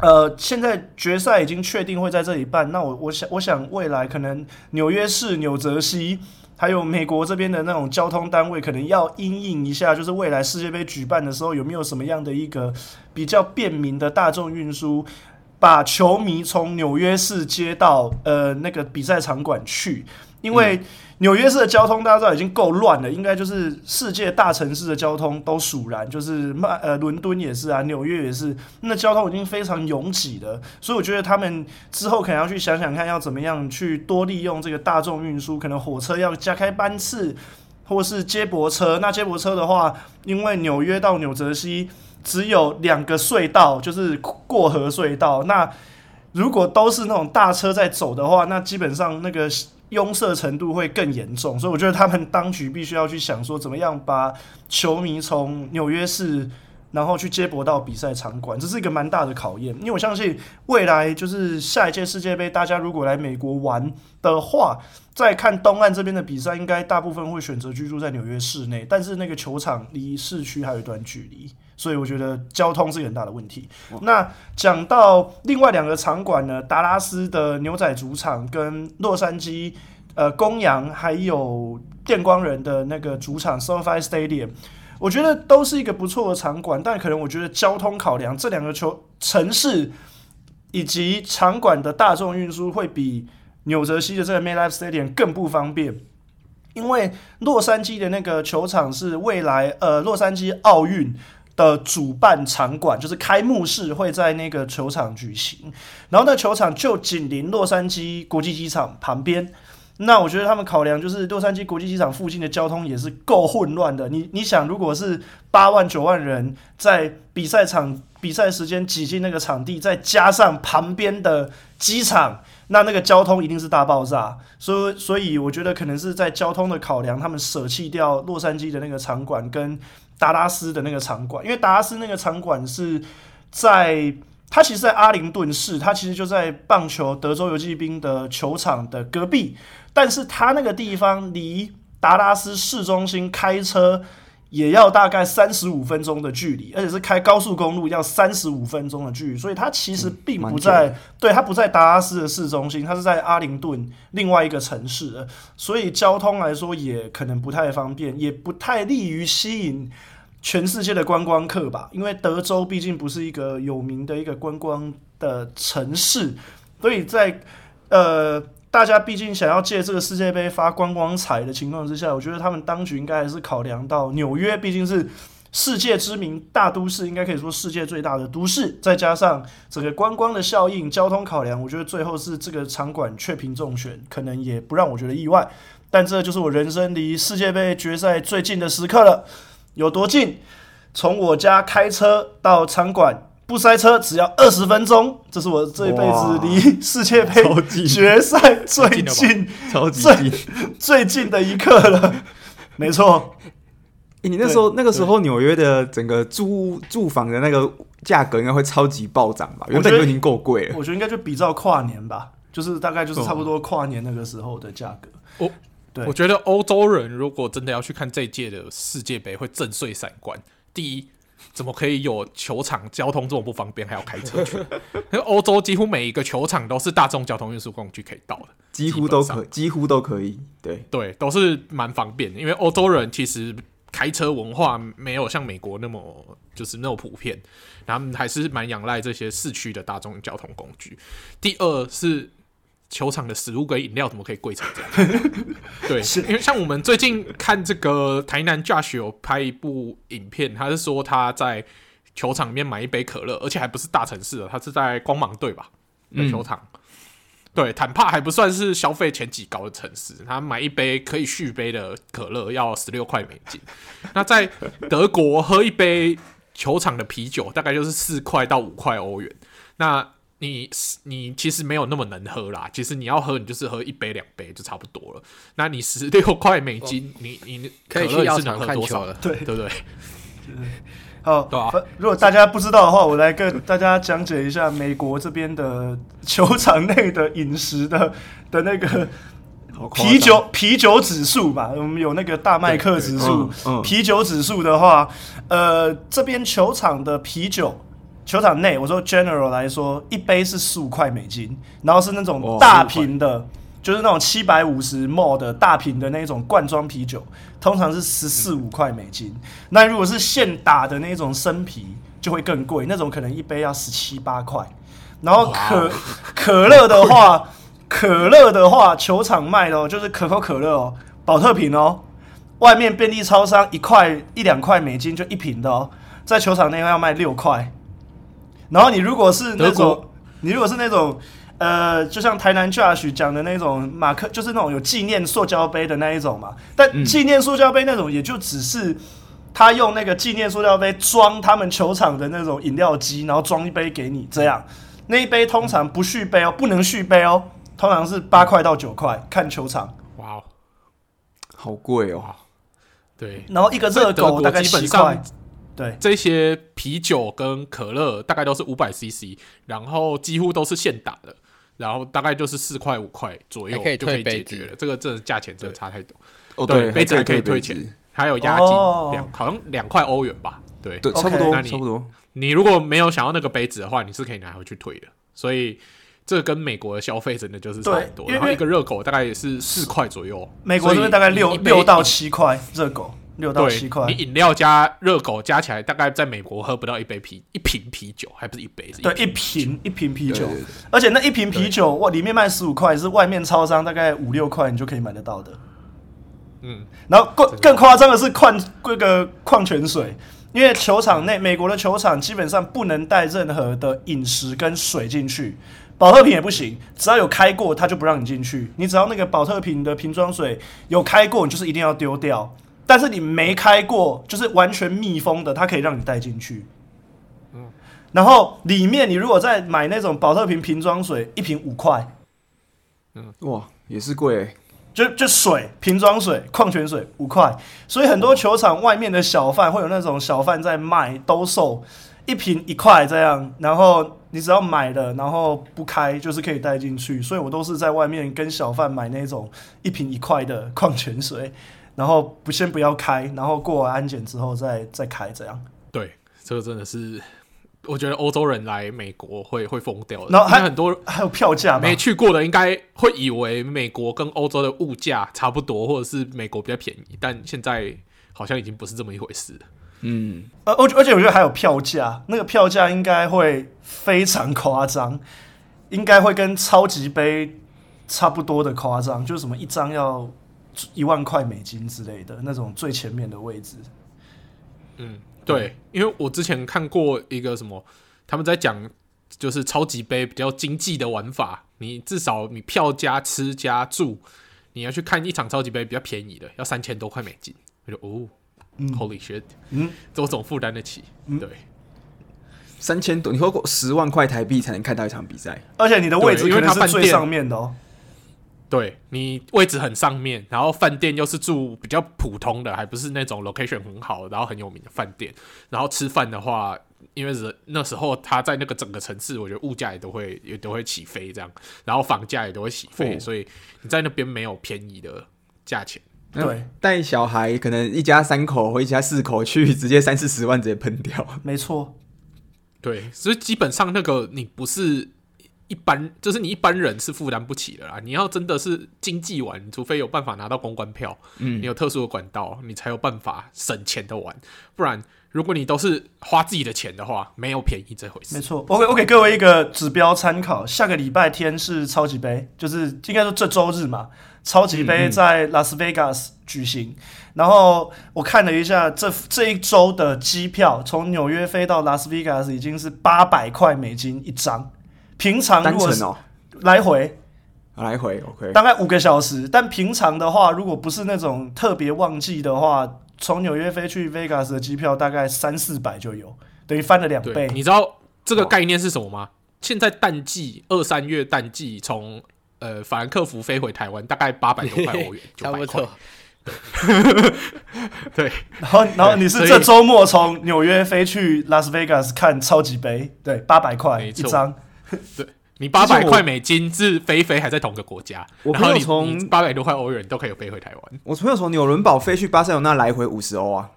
呃，现在决赛已经确定会在这里办，那我我想我想未来可能纽约市、纽泽西，还有美国这边的那种交通单位，可能要因应一下，就是未来世界杯举办的时候，有没有什么样的一个比较便民的大众运输，把球迷从纽约市接到呃那个比赛场馆去，因为。纽约市的交通大家知道已经够乱了，应该就是世界大城市的交通都属然，就是曼呃伦敦也是啊，纽约也是，那交通已经非常拥挤了，所以我觉得他们之后可能要去想想看要怎么样去多利用这个大众运输，可能火车要加开班次，或是接驳车。那接驳车的话，因为纽约到纽泽西只有两个隧道，就是过河隧道，那如果都是那种大车在走的话，那基本上那个。拥塞程度会更严重，所以我觉得他们当局必须要去想说，怎么样把球迷从纽约市，然后去接驳到比赛场馆，这是一个蛮大的考验。因为我相信未来就是下一届世界杯，大家如果来美国玩的话，在看东岸这边的比赛，应该大部分会选择居住在纽约市内，但是那个球场离市区还有一段距离。所以我觉得交通是一个很大的问题。那讲到另外两个场馆呢，达拉斯的牛仔主场跟洛杉矶呃公羊还有电光人的那个主场 SoFi Stadium，我觉得都是一个不错的场馆，但可能我觉得交通考量，这两个球城市以及场馆的大众运输会比纽泽西的这个 MetLife Stadium 更不方便，因为洛杉矶的那个球场是未来呃洛杉矶奥运。的主办场馆就是开幕式会在那个球场举行，然后那球场就紧邻洛杉矶国际机场旁边。那我觉得他们考量就是洛杉矶国际机场附近的交通也是够混乱的。你你想，如果是八万九万人在比赛场比赛时间挤进那个场地，再加上旁边的机场，那那个交通一定是大爆炸。所以所以我觉得可能是在交通的考量，他们舍弃掉洛杉矶的那个场馆跟。达拉斯的那个场馆，因为达拉斯那个场馆是在它其实，在阿灵顿市，它其实就在棒球德州游击兵的球场的隔壁，但是它那个地方离达拉斯市中心开车。也要大概三十五分钟的距离，而且是开高速公路要三十五分钟的距离，所以它其实并不在，嗯、对，它不在达拉斯的市中心，它是在阿灵顿另外一个城市，所以交通来说也可能不太方便，也不太利于吸引全世界的观光客吧，因为德州毕竟不是一个有名的一个观光的城市，所以在呃。大家毕竟想要借这个世界杯发观光财的情况之下，我觉得他们当局应该还是考量到纽约毕竟是世界知名大都市，应该可以说世界最大的都市，再加上整个观光的效应、交通考量，我觉得最后是这个场馆确评中选，可能也不让我觉得意外。但这就是我人生离世界杯决赛最近的时刻了，有多近？从我家开车到场馆。不塞车，只要二十分钟，这是我这一辈子离世界杯决赛最近、超级近、最最近的一刻了。没错，欸，你那时候那个时候纽约的整个租住房的那个价格应该会超级暴涨吧？原本就已经够贵了。我觉得应该就比照跨年吧，就是大概就是差不多跨年那个时候的价格。哦，对，我觉得欧洲人如果真的要去看这一届的世界杯，会震碎三观。第一。怎么可以有球场交通这么不方便，还要开车去？因为欧洲几乎每一个球场都是大众交通运输工具可以到的，几乎都可，几乎都可以。对对，都是蛮方便的。因为欧洲人其实开车文化没有像美国那么就是那么普遍，他们还是蛮仰赖这些市区的大众交通工具。第二是。球场的食物跟饮料怎么可以贵成这样？对，因为像我们最近看这个台南 Josh 有拍一部影片，他是说他在球场里面买一杯可乐，而且还不是大城市的，他是在光芒队吧的球场。嗯、对，坦帕还不算是消费前几高的城市，他买一杯可以续杯的可乐要十六块美金。那在德国喝一杯球场的啤酒，大概就是四块到五块欧元。那你你其实没有那么能喝啦，其实你要喝，你就是喝一杯两杯就差不多了。那你十六块美金，哦、你你可以去药厂看球了，对对不对？好，对啊。如果大家不知道的话，我来跟大家讲解一下美国这边的球场内的饮食的的那个啤酒啤酒指数吧。我们有那个大麦克指数，嗯嗯、啤酒指数的话，呃，这边球场的啤酒。球场内，我说 general 来说，一杯是十五块美金，然后是那种大瓶的，就是那种七百五十 ml 的大瓶的那种罐装啤酒，通常是十四五块美金。那如果是现打的那种生啤，就会更贵，那种可能一杯要十七八块。然后可可乐的话，可乐的话，球场卖的哦，就是可口可乐哦，宝特瓶哦，外面便利超商一块一两块美金就一瓶的哦，在球场内要卖六块。然后你如果是那种，你如果是那种，呃，就像台南 Josh 讲的那种马克，就是那种有纪念塑胶杯的那一种嘛。但纪念塑胶杯那种，也就只是他用那个纪念塑胶杯装他们球场的那种饮料机，然后装一杯给你这样。那一杯通常不续杯哦，不能续杯哦，通常是八块到九块，看球场。哇，好贵哦。对，然后一个热狗大概七块。对，这些啤酒跟可乐大概都是五百 CC，然后几乎都是现打的，然后大概就是四块五块左右就可以解决了。这个这价钱真的差太多。哦，对，杯子还可以退钱，还有押金两，好像两块欧元吧？对，对，差不多，差不多。你如果没有想要那个杯子的话，你是可以拿回去退的。所以这跟美国的消费真的就是差很多。然后一个热狗大概也是四块左右，美国这边大概六六到七块热狗。六到七块，你饮料加热狗加起来，大概在美国喝不到一杯啤一瓶啤酒，还不是一杯？对，一瓶一瓶啤酒，而且那一瓶啤酒哇，里面卖十五块，是外面超商大概五六块你就可以买得到的。嗯，然后更更夸张的是矿这个矿泉水，因为球场内美国的球场基本上不能带任何的饮食跟水进去，保特瓶也不行，只要有开过，他就不让你进去。你只要那个保特瓶的瓶装水有开过，你就是一定要丢掉。但是你没开过，就是完全密封的，它可以让你带进去。嗯，然后里面你如果再买那种保特瓶瓶装水，一瓶五块。嗯，哇，也是贵。就就水瓶装水，矿泉水五块。所以很多球场外面的小贩会有那种小贩在卖兜售，一瓶一块这样。然后你只要买了，然后不开，就是可以带进去。所以我都是在外面跟小贩买那种一瓶一块的矿泉水。然后不先不要开，然后过完安检之后再再开，这样。对，这个真的是，我觉得欧洲人来美国会会疯掉的。然后还很多还有票价，没去过的应该会以为美国跟欧洲的物价差不多，或者是美国比较便宜，但现在好像已经不是这么一回事了。嗯，而而而且我觉得还有票价，那个票价应该会非常夸张，应该会跟超级杯差不多的夸张，就是什么一张要。一万块美金之类的那种最前面的位置，嗯，对，因为我之前看过一个什么，他们在讲就是超级杯比较经济的玩法，你至少你票加吃加住，你要去看一场超级杯比较便宜的，要三千多块美金，我就哦、嗯、，Holy shit，嗯，这我总负担得起，嗯、对，三千多，你说过十万块台币才能看到一场比赛，而且你的位置可能是最上面的哦。对，你位置很上面，然后饭店又是住比较普通的，还不是那种 location 很好，然后很有名的饭店。然后吃饭的话，因为人那时候他在那个整个城市，我觉得物价也都会也都会起飞这样，然后房价也都会起飞，哦、所以你在那边没有便宜的价钱。对，带小孩可能一家三口或一家四口去，直接三四十万直接喷掉。没错，对，所以基本上那个你不是。一般就是你一般人是负担不起的啦。你要真的是经济玩，除非有办法拿到公关票，嗯，你有特殊的管道，你才有办法省钱的玩。不然，如果你都是花自己的钱的话，没有便宜这回事。没错，我给我给各位一个指标参考。下个礼拜天是超级杯，就是应该说这周日嘛，超级杯在拉斯维加斯举行。嗯嗯，然后我看了一下这这一周的机票，从纽约飞到拉斯维加斯已经是八百块美金一张。平常如果是来回，来回 OK，大概五个小时。但平常的话，如果不是那种特别旺季的话，从纽约飞去 Vegas 的机票大概三四百就有，等于翻了两倍。你知道这个概念是什么吗？现在淡季二三月淡季，从呃法兰克福飞回台湾，大概八百多块欧元，差不多。对，然后然后你是这周末从纽约飞去拉斯维加斯看超级杯，对，八百块一张。对，你八百块美金是飞飞还在同个国家，然后你从八百多块欧元都可以飞回台湾。我朋友从纽伦堡飞去巴塞罗那来回五十欧啊，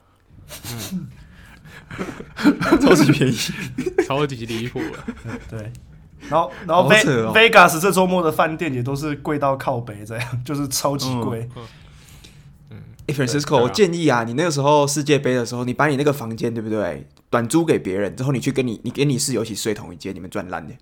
超级便宜，超级离谱。了。对，然后然后 Ve、哦、Vegas 这周末的饭店也都是贵到靠北，这样就是超级贵。嗯，Francisco，我建议啊，你那个时候世界杯的时候，你把你那个房间对不对，短租给别人之后，你去跟你你跟你室友一起睡同一间，你们赚烂的。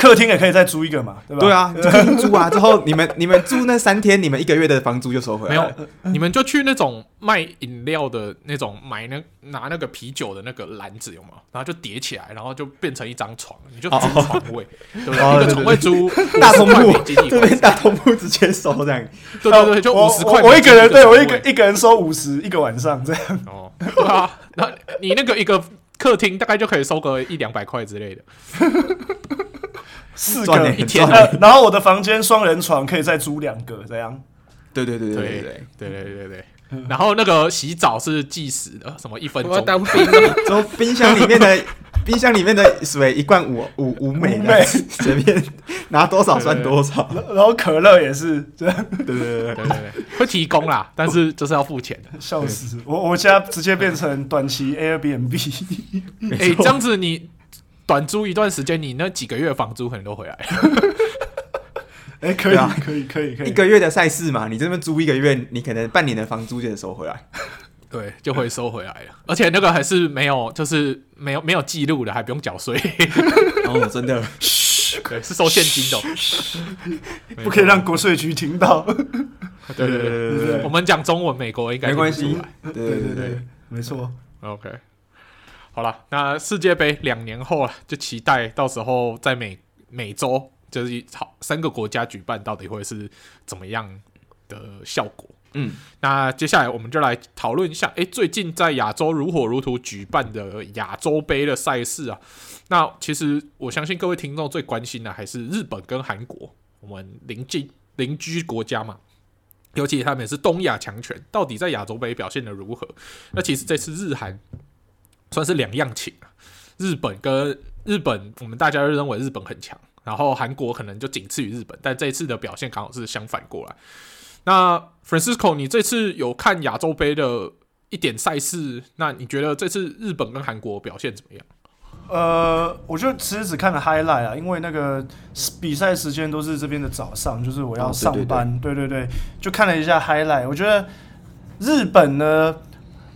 客厅也可以再租一个嘛，对吧？对啊，客厅租啊，之后你们你们住那三天，你们一个月的房租就收回来。没有，你们就去那种卖饮料的那种买那拿那个啤酒的那个篮子有吗？然后就叠起来，然后就变成一张床，你就租床位，对不对？一个床位租大通铺，这边大通铺直接收这样。对对对，就五十块。我一个人对我一个一个人收五十一个晚上这样。哦，对啊，那你那个一个客厅大概就可以收个一两百块之类的。四个一天，呃，然后我的房间双人床可以再租两个，这样。对对对对对对对对对对。然后那个洗澡是计时的，什么一分钟。我要当兵了。从冰箱里面的冰箱里面的水一罐五五五美，随便拿多少算多少。然后可乐也是这样。对对对对对对，会提供啦，但是就是要付钱的。笑死！我我家直接变成短期 Airbnb。哎，这样子你。短租一段时间，你那几个月房租可能都回来。哎、欸，可以啊，可以，可以，可以。一个月的赛事嘛，你这边租一个月，你可能半年的房租就能收回来。对，就会收回来了。而且那个还是没有，就是没有没有记录的，还不用缴税。哦，真的，对，是收现金的，不可以让国税局听到。对对对对对，我们讲中文，美国应该没关系。对对对对，没错。OK。好了，那世界杯两年后了，就期待到时候在美美洲，就是好三个国家举办，到底会是怎么样的效果？嗯，那接下来我们就来讨论一下，诶、欸，最近在亚洲如火如荼举办的亚洲杯的赛事啊，那其实我相信各位听众最关心的还是日本跟韩国，我们邻近邻居国家嘛，尤其他们也是东亚强权，到底在亚洲杯表现得如何？那其实这次日韩。算是两样情啊，日本跟日本，我们大家都认为日本很强，然后韩国可能就仅次于日本，但这一次的表现刚好是相反过来。那 Francisco，你这次有看亚洲杯的一点赛事，那你觉得这次日本跟韩国表现怎么样？呃，我就其实只看了 highlight 啊，因为那个比赛时间都是这边的早上，就是我要上班，哦、对，对，对，对对对，就看了一下 highlight，我觉得日本呢。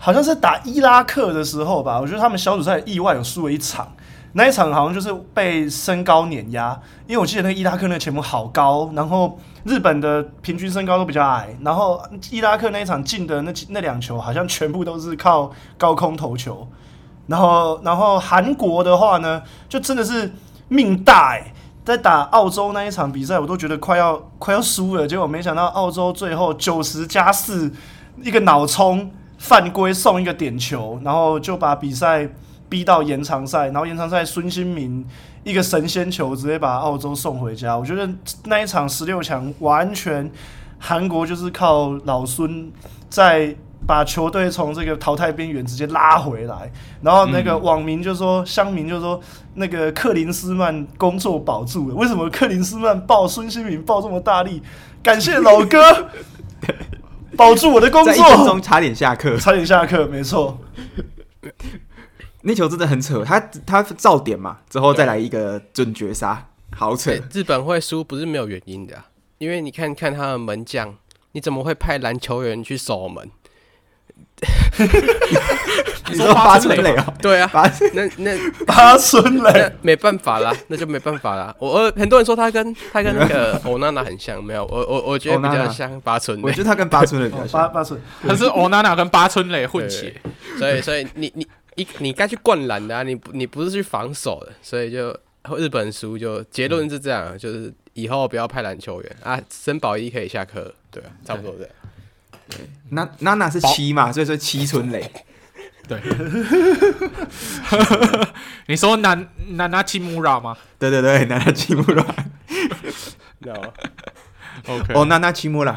好像是打伊拉克的时候吧，我觉得他们小组赛意外有输了一场，那一场好像就是被身高碾压，因为我记得那个伊拉克那个前锋好高，然后日本的平均身高都比较矮，然后伊拉克那一场进的那那两球好像全部都是靠高空投球，然后然后韩国的话呢，就真的是命大欸，在打澳洲那一场比赛，我都觉得快要快要输了，结果没想到澳洲最后九十加四一个脑冲。犯规送一个点球，然后就把比赛逼到延长赛，然后延长赛孙兴民一个神仙球直接把澳洲送回家。我觉得那一场十六强完全韩国就是靠老孙在把球队从这个淘汰边缘直接拉回来，然后那个网民就说，乡民就说那个克林斯曼工作保住了，为什么克林斯曼抱孙兴民抱这么大力？感谢老哥。保住我的工作，在一分钟差点下课，差点下课，没错。那球真的很扯，他他照点嘛，之后再来一个准绝杀，好扯。日本会输不是没有原因的，因为你看看他的门将，你怎么会派篮球员去守门？你说八村垒啊？对啊，八那那 八村垒没办法啦，那就没办法啦。我很多人说他跟他跟那个 欧娜娜很像，没有，我我我觉得比较像八村垒。我觉得他跟八村垒比较像。八八村，可是欧娜娜跟八村垒混血，所以所以你你一你该去灌篮的啊，你你不是去防守的，所以就日本输就结论是这样，就是以后不要派篮球员啊，森保一可以下课，对啊，差不多这样。那娜娜是七嘛，所以说七春雷。对，你说南南娜七木拉吗？对对对，南娜七木拉。OK，哦，南娜七木拉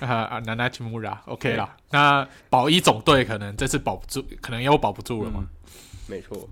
啊啊，南娜七木拉，OK 啦。那保一总队可能这次保不住，可能又保不住了嘛？没错，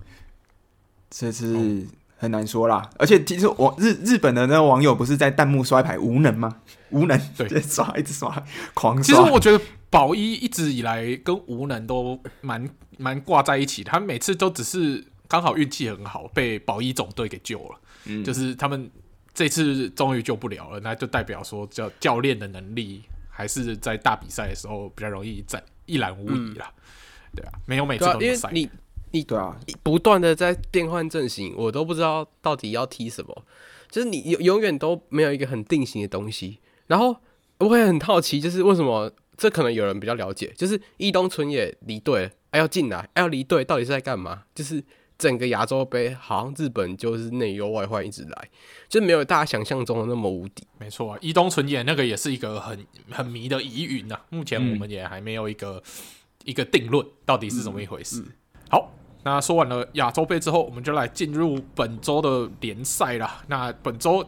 这次很难说啦。而且其实我日日本的那个网友不是在弹幕刷牌无能吗？无能，对，刷一直刷，狂刷。其实我觉得宝一一直以来跟无能都蛮蛮挂在一起，他每次都只是刚好运气很好，被宝一总队给救了。嗯，就是他们这次终于救不了了，那就代表说教教练的能力还是在大比赛的时候比较容易战一览无遗啦。嗯、对啊，没有每次都比赛。你你对啊，不断的在变换阵型，我都不知道到底要踢什么，就是你永永远都没有一个很定型的东西。然后我也很好奇，就是为什么这可能有人比较了解，就是伊东纯也离队，还要进来，还要离队，到底是在干嘛？就是整个亚洲杯，好像日本就是内忧外患一直来，就没有大家想象中的那么无敌。没错啊，伊东纯也那个也是一个很很迷的疑云呐，目前我们也还没有一个、嗯、一个定论，到底是怎么一回事。嗯嗯、好。那说完了亚洲杯之后，我们就来进入本周的联赛啦。那本周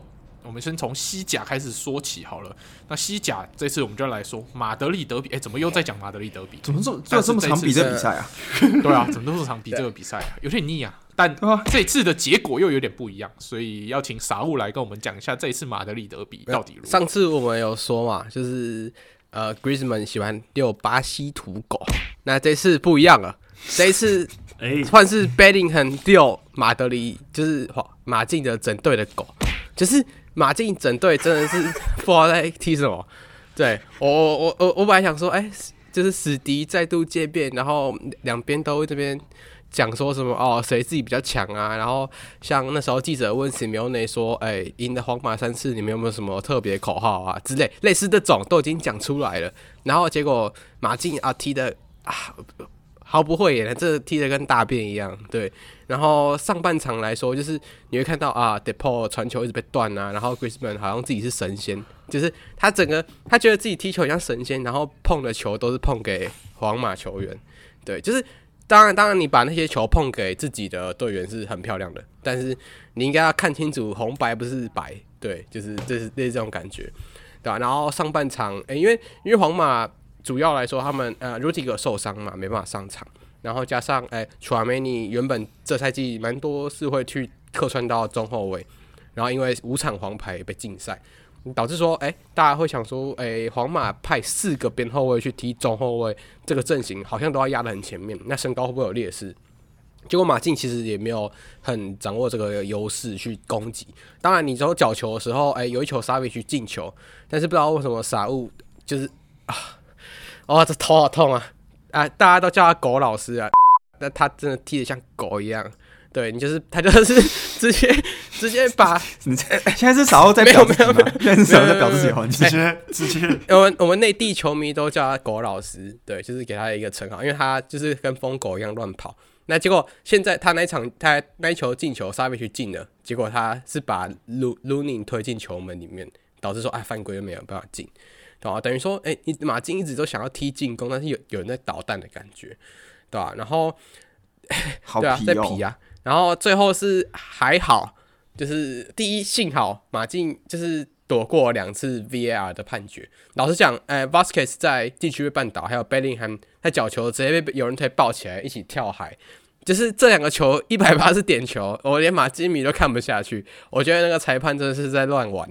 我们先从西甲开始说起好了。那西甲这次我们就来说马德里德比。哎、欸，怎么又在讲马德里德比？怎么这么这么长比这比赛啊？对啊，怎么这么长比这个比赛啊？有点腻啊。但这次的结果又有点不一样，所以要请傻物来跟我们讲一下这一次马德里德比到底如何。上次我们有说嘛，就是呃，Griezmann 喜欢遛巴西土狗，那这次不一样了，这一次。哎，算是 Bellingham 丢马德里，就是马竞的整队的狗，就是马竞整队真的是 不知道在踢什么。对我我我我我本来想说，哎、就是死敌再度见面，然后两边都这边讲说什么哦，谁自己比较强啊？然后像那时候记者问 Simeone 说，哎、赢了皇马三次，你们有没有什么特别口号啊之类，类似这种都已经讲出来了。然后结果马竞啊踢的啊。毫不会演，这踢得跟大便一样。对，然后上半场来说，就是你会看到啊，Depay 传球一直被断啊，然后 g r i s m a n 好像自己是神仙，就是他整个他觉得自己踢球像神仙，然后碰的球都是碰给皇马球员。对，就是当然当然你把那些球碰给自己的队员是很漂亮的，但是你应该要看清楚红白不是白。对，就是这是类似这种感觉，对吧？然后上半场，诶、因为因为皇马。主要来说，他们呃，Rudiger 受伤嘛，没办法上场。然后加上哎，Tchouaméni 原本这赛季蛮多是会去客串到中后卫，然后因为五场黄牌被禁赛，导致说哎，大家会想说哎，皇马派四个边后卫去踢中后卫，这个阵型好像都要压得很前面，那身高会不会有劣势？结果马竞其实也没有很掌握这个优势去攻击。当然，你走角球的时候，哎，有一球沙维奇进球，但是不知道为什么傻物就是啊。哦，这头好痛啊！啊，大家都叫他狗老师啊，但他真的踢得像狗一样。对，你就是他就是直接直接把 你，现在是傻物在表自己吗？现在是傻物在表自己吗？直接直 接，我们我们内地球迷都叫他狗老师，对，就是给他一个称号，因为他就是跟疯狗一样乱跑。那结果现在他那一场他那一球进球，沙维去进了，结果他是把卢卢宁推进球门里面，导致说哎犯规又没有办法进。对吧、啊？等于说，哎、欸，你马竞一直都想要踢进攻，但是有有人在捣蛋的感觉，对吧、啊？然后，好对啊，在皮啊。然后最后是还好，就是第一幸好马竞就是躲过两次 VAR 的判决。老实讲，哎、欸、Vasquez 在禁区被绊倒，还有 Bellingham 在角球直接被有人推抱起来一起跳海，就是这两个球一百八是点球，我连马竞迷都看不下去。我觉得那个裁判真的是在乱玩，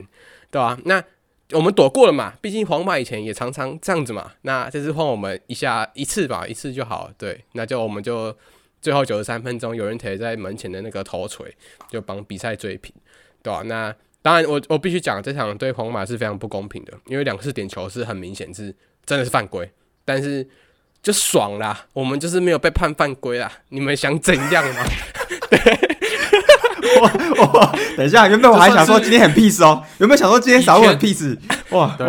对吧、啊？那。我们躲过了嘛，毕竟皇马以前也常常这样子嘛。那这次换我们一下一次吧，一次就好。对，那就我们就最后九十三分钟，有人铁在门前的那个头锤，就帮比赛追平，对吧、那当然我，我必须讲，这场对皇马是非常不公平的，因为两次点球是很明显是真的是犯规，但是就爽啦，我们就是没有被判犯规啦。你们想怎样吗？对。哇哇！等一下，原本我还想说今天很 peace 哦，有没有想说今天少很 peace？哇对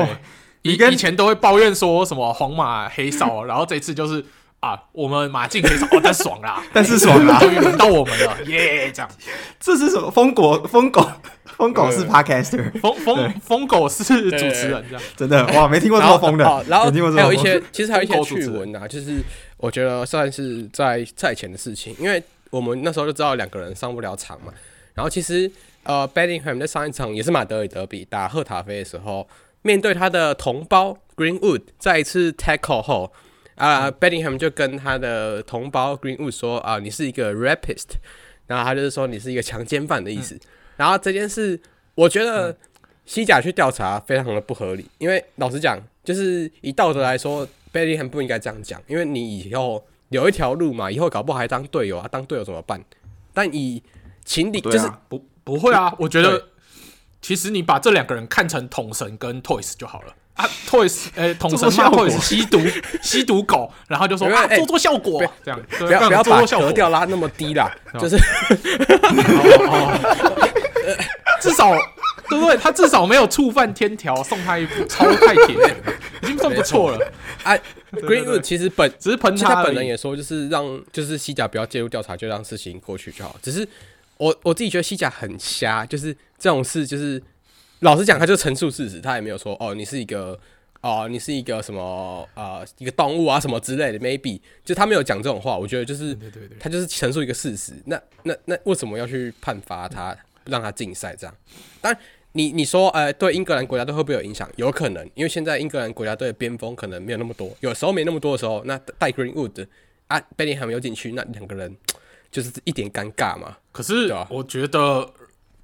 你跟以前都会抱怨说什么皇马黑哨，然后这次就是啊，我们马竞黑哨，哦，但爽啦，但是爽啦，终于轮到我们了，耶！这样，这是什么？疯狗疯狗疯狗是 podcaster，疯疯疯狗是主持人，这样真的哇，没听过这么疯的。然后还有一些，其实还有一些趣闻啊，就是我觉得算是在赛前的事情，因为我们那时候就知道两个人上不了场嘛。然后其实，呃，Bellingham 在上一场也是马德里德比打赫塔菲的时候，面对他的同胞 Greenwood，再一次 tackle 后，啊、呃、Bellingham 就跟他的同胞 Greenwood 说啊、呃，你是一个 rapist，然后他就是说你是一个强奸犯的意思。嗯、然后这件事，我觉得西甲去调查非常的不合理，因为老实讲，就是以道德来说，贝利汉不应该这样讲，因为你以后有一条路嘛，以后搞不好还当队友啊，当队友怎么办？但以情敌就是不不会啊，我觉得其实你把这两个人看成统神跟 Toys 就好了。啊，Toys，呃，统神骂 Toys 吸毒 吸毒狗，然后就说啊，做做效果，这样不要不要把格调拉那么低啦，就是，至少对不对？他至少没有触犯天条，送他一副超太铁，已经算不错了。哎，Greenwood 其实本只是喷他本人也说，就是让就是西甲不要介入调查，就让事情过去就好。只是我我自己觉得西甲很瞎，就是这种事就是。老实讲，他就陈述事实，他也没有说哦，你是一个哦，你是一个什么呃，一个动物啊什么之类的，maybe 就他没有讲这种话。我觉得就是，他就是陈述一个事实。那那那为什么要去判罚他，让他禁赛这样？当然，你你说呃，对英格兰国家队会不会有影响？有可能，因为现在英格兰国家队的边锋可能没有那么多，有时候没那么多的时候，那带 Greenwood 啊，贝林还没有进去，那两个人就是一点尴尬嘛。可是我觉得。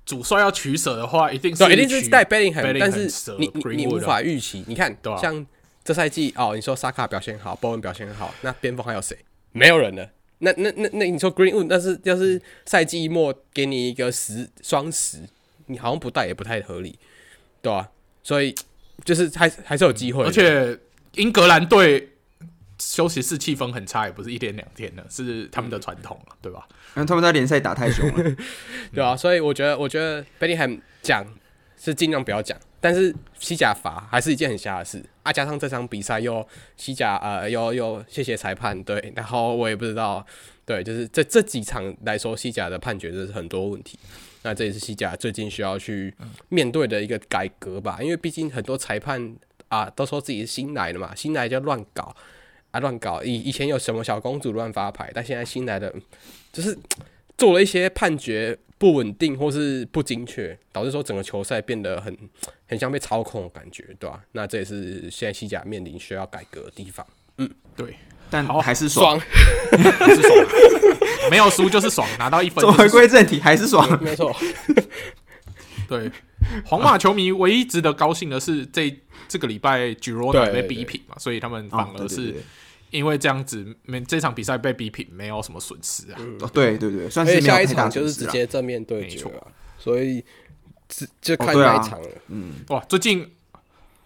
主帅要取舍的话，一定是对，一定是带贝林汉，但是你你你无法预期。你看，啊、像这赛季哦，你说萨卡表现好，波恩表现好，那边锋还有谁？没有人了。那那那那你说 Greenwood，但是要是赛季末给你一个十双十，你好像不带也不太合理，对吧、啊？所以就是还还是有机会、嗯。而且英格兰队休息室气氛很差，也不是一天两天的，是他们的传统了，嗯、对吧？因为他们在联赛打太凶了，对啊，所以我觉得，我觉得贝利汉讲是尽量不要讲，但是西甲罚还是一件很瞎的事啊。加上这场比赛又西甲呃又又谢谢裁判，对，然后我也不知道，对，就是这这几场来说，西甲的判决就是很多问题。那这也是西甲最近需要去面对的一个改革吧，因为毕竟很多裁判啊都说自己是新来的嘛，新来就乱搞。啊，乱搞！以以前有什么小公主乱发牌，但现在新来的就是 做了一些判决不稳定或是不精确，导致说整个球赛变得很 很像被操控的感觉，对吧？那这也是现在西甲面临需要改革的地方。嗯，对，但还是爽，还是爽，没有输就是爽，拿到一分。走回归正题，还是爽，没错。对，皇马球迷唯一值得高兴的是这这个礼拜 Girona 被逼平嘛，所以他们反而是。因为这样子，没这场比赛被逼平，没有什么损失啊。嗯、对对对，算是没有太大损失。下一场就是直接正面对决啊，所以就就看那一场了。哦啊、嗯，哇，最近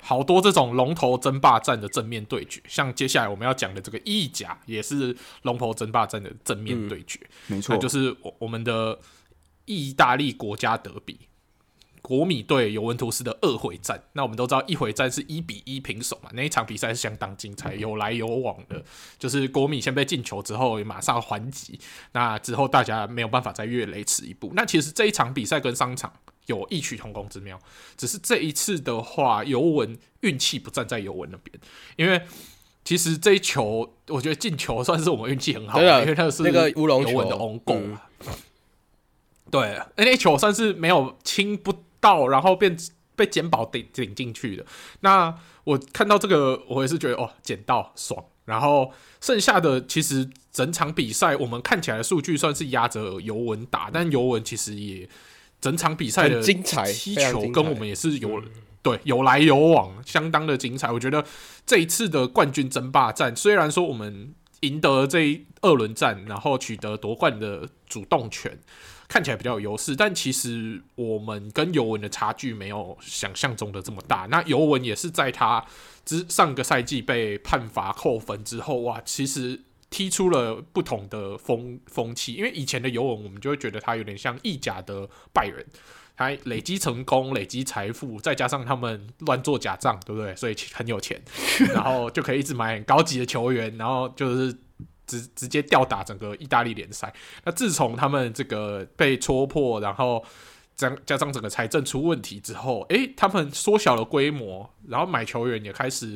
好多这种龙头争霸战的正面对决，像接下来我们要讲的这个意甲，也是龙头争霸战的正面对决。没错、就是我我们的意大利国家德比。国米对尤文图斯的二回战，那我们都知道一回战是一比一平手嘛，那一场比赛是相当精彩，有来有往的。就是国米先被进球之后，马上还击，那之后大家没有办法再越雷池一步。那其实这一场比赛跟上场有异曲同工之妙，只是这一次的话，尤文运气不站在尤文那边，因为其实这一球，我觉得进球算是我们运气很好的，因为那是那个乌龙球的 own goal。对，那球算是没有轻不。到，然后变被捡宝顶顶进去的。那我看到这个，我也是觉得哦，捡到爽。然后剩下的其实整场比赛，我们看起来的数据算是压着尤文打，但尤文其实也整场比赛的精彩踢球跟我们也是有对有来有往，相当的精彩。我觉得这一次的冠军争霸战，虽然说我们赢得这一二轮战，然后取得夺冠的主动权。看起来比较有优势，但其实我们跟尤文的差距没有想象中的这么大。那尤文也是在他之上个赛季被判罚扣分之后，哇，其实踢出了不同的风风气。因为以前的尤文，我们就会觉得他有点像意甲的拜仁，他累积成功、累积财富，再加上他们乱做假账，对不对？所以很有钱，然后就可以一直买很高级的球员，然后就是。直直接吊打整个意大利联赛。那自从他们这个被戳破，然后加加上整个财政出问题之后，诶、他们缩小了规模，然后买球员也开始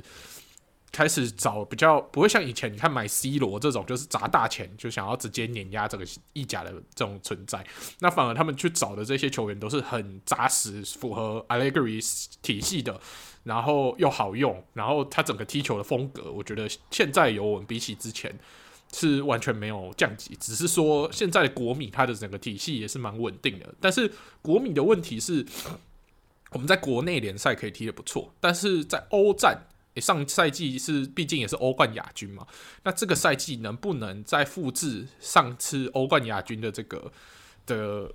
开始找比较不会像以前你看买 C 罗这种，就是砸大钱就想要直接碾压这个意甲的这种存在。那反而他们去找的这些球员都是很扎实，符合 Allegri 体系的，然后又好用，然后他整个踢球的风格，我觉得现在尤文比起之前。是完全没有降级，只是说现在的国米它的整个体系也是蛮稳定的。但是国米的问题是，我们在国内联赛可以踢得不错，但是在欧战上赛季是毕竟也是欧冠亚军嘛，那这个赛季能不能再复制上次欧冠亚军的这个的？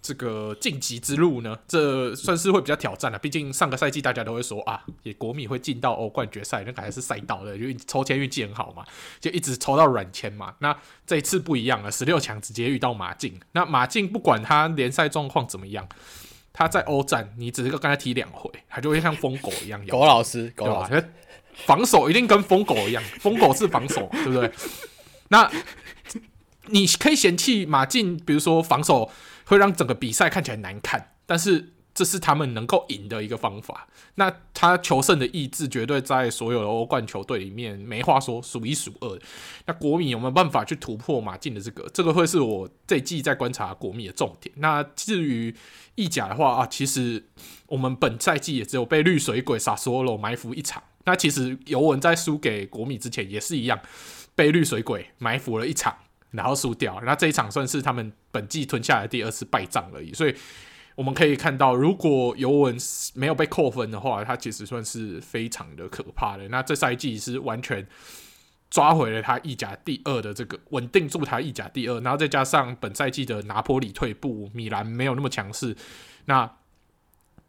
这个晋级之路呢，这算是会比较挑战了。毕竟上个赛季大家都会说啊，也国米会进到欧冠决赛，那个还是赛道的，因为抽签运气很好嘛，就一直抽到软签嘛。那这一次不一样了，十六强直接遇到马竞。那马竞不管他联赛状况怎么样，他在欧战你只是跟他踢两回，他就会像疯狗一样咬。狗老师，狗老师，防守一定跟疯狗一样，疯狗是防守，对不对？那你可以嫌弃马竞，比如说防守。会让整个比赛看起来难看，但是这是他们能够赢的一个方法。那他求胜的意志绝对在所有的欧冠球队里面没话说，数一数二。那国米有没有办法去突破马竞的这个？这个会是我这季在观察国米的重点。那至于意甲的话啊，其实我们本赛季也只有被绿水鬼萨索罗埋伏一场。那其实尤文在输给国米之前也是一样，被绿水鬼埋伏了一场。然后输掉，那这一场算是他们本季吞下来第二次败仗而已。所以我们可以看到，如果尤文没有被扣分的话，他其实算是非常的可怕的。那这赛季是完全抓回了他意甲第二的这个稳定住他意甲第二，然后再加上本赛季的拿坡里退步，米兰没有那么强势，那。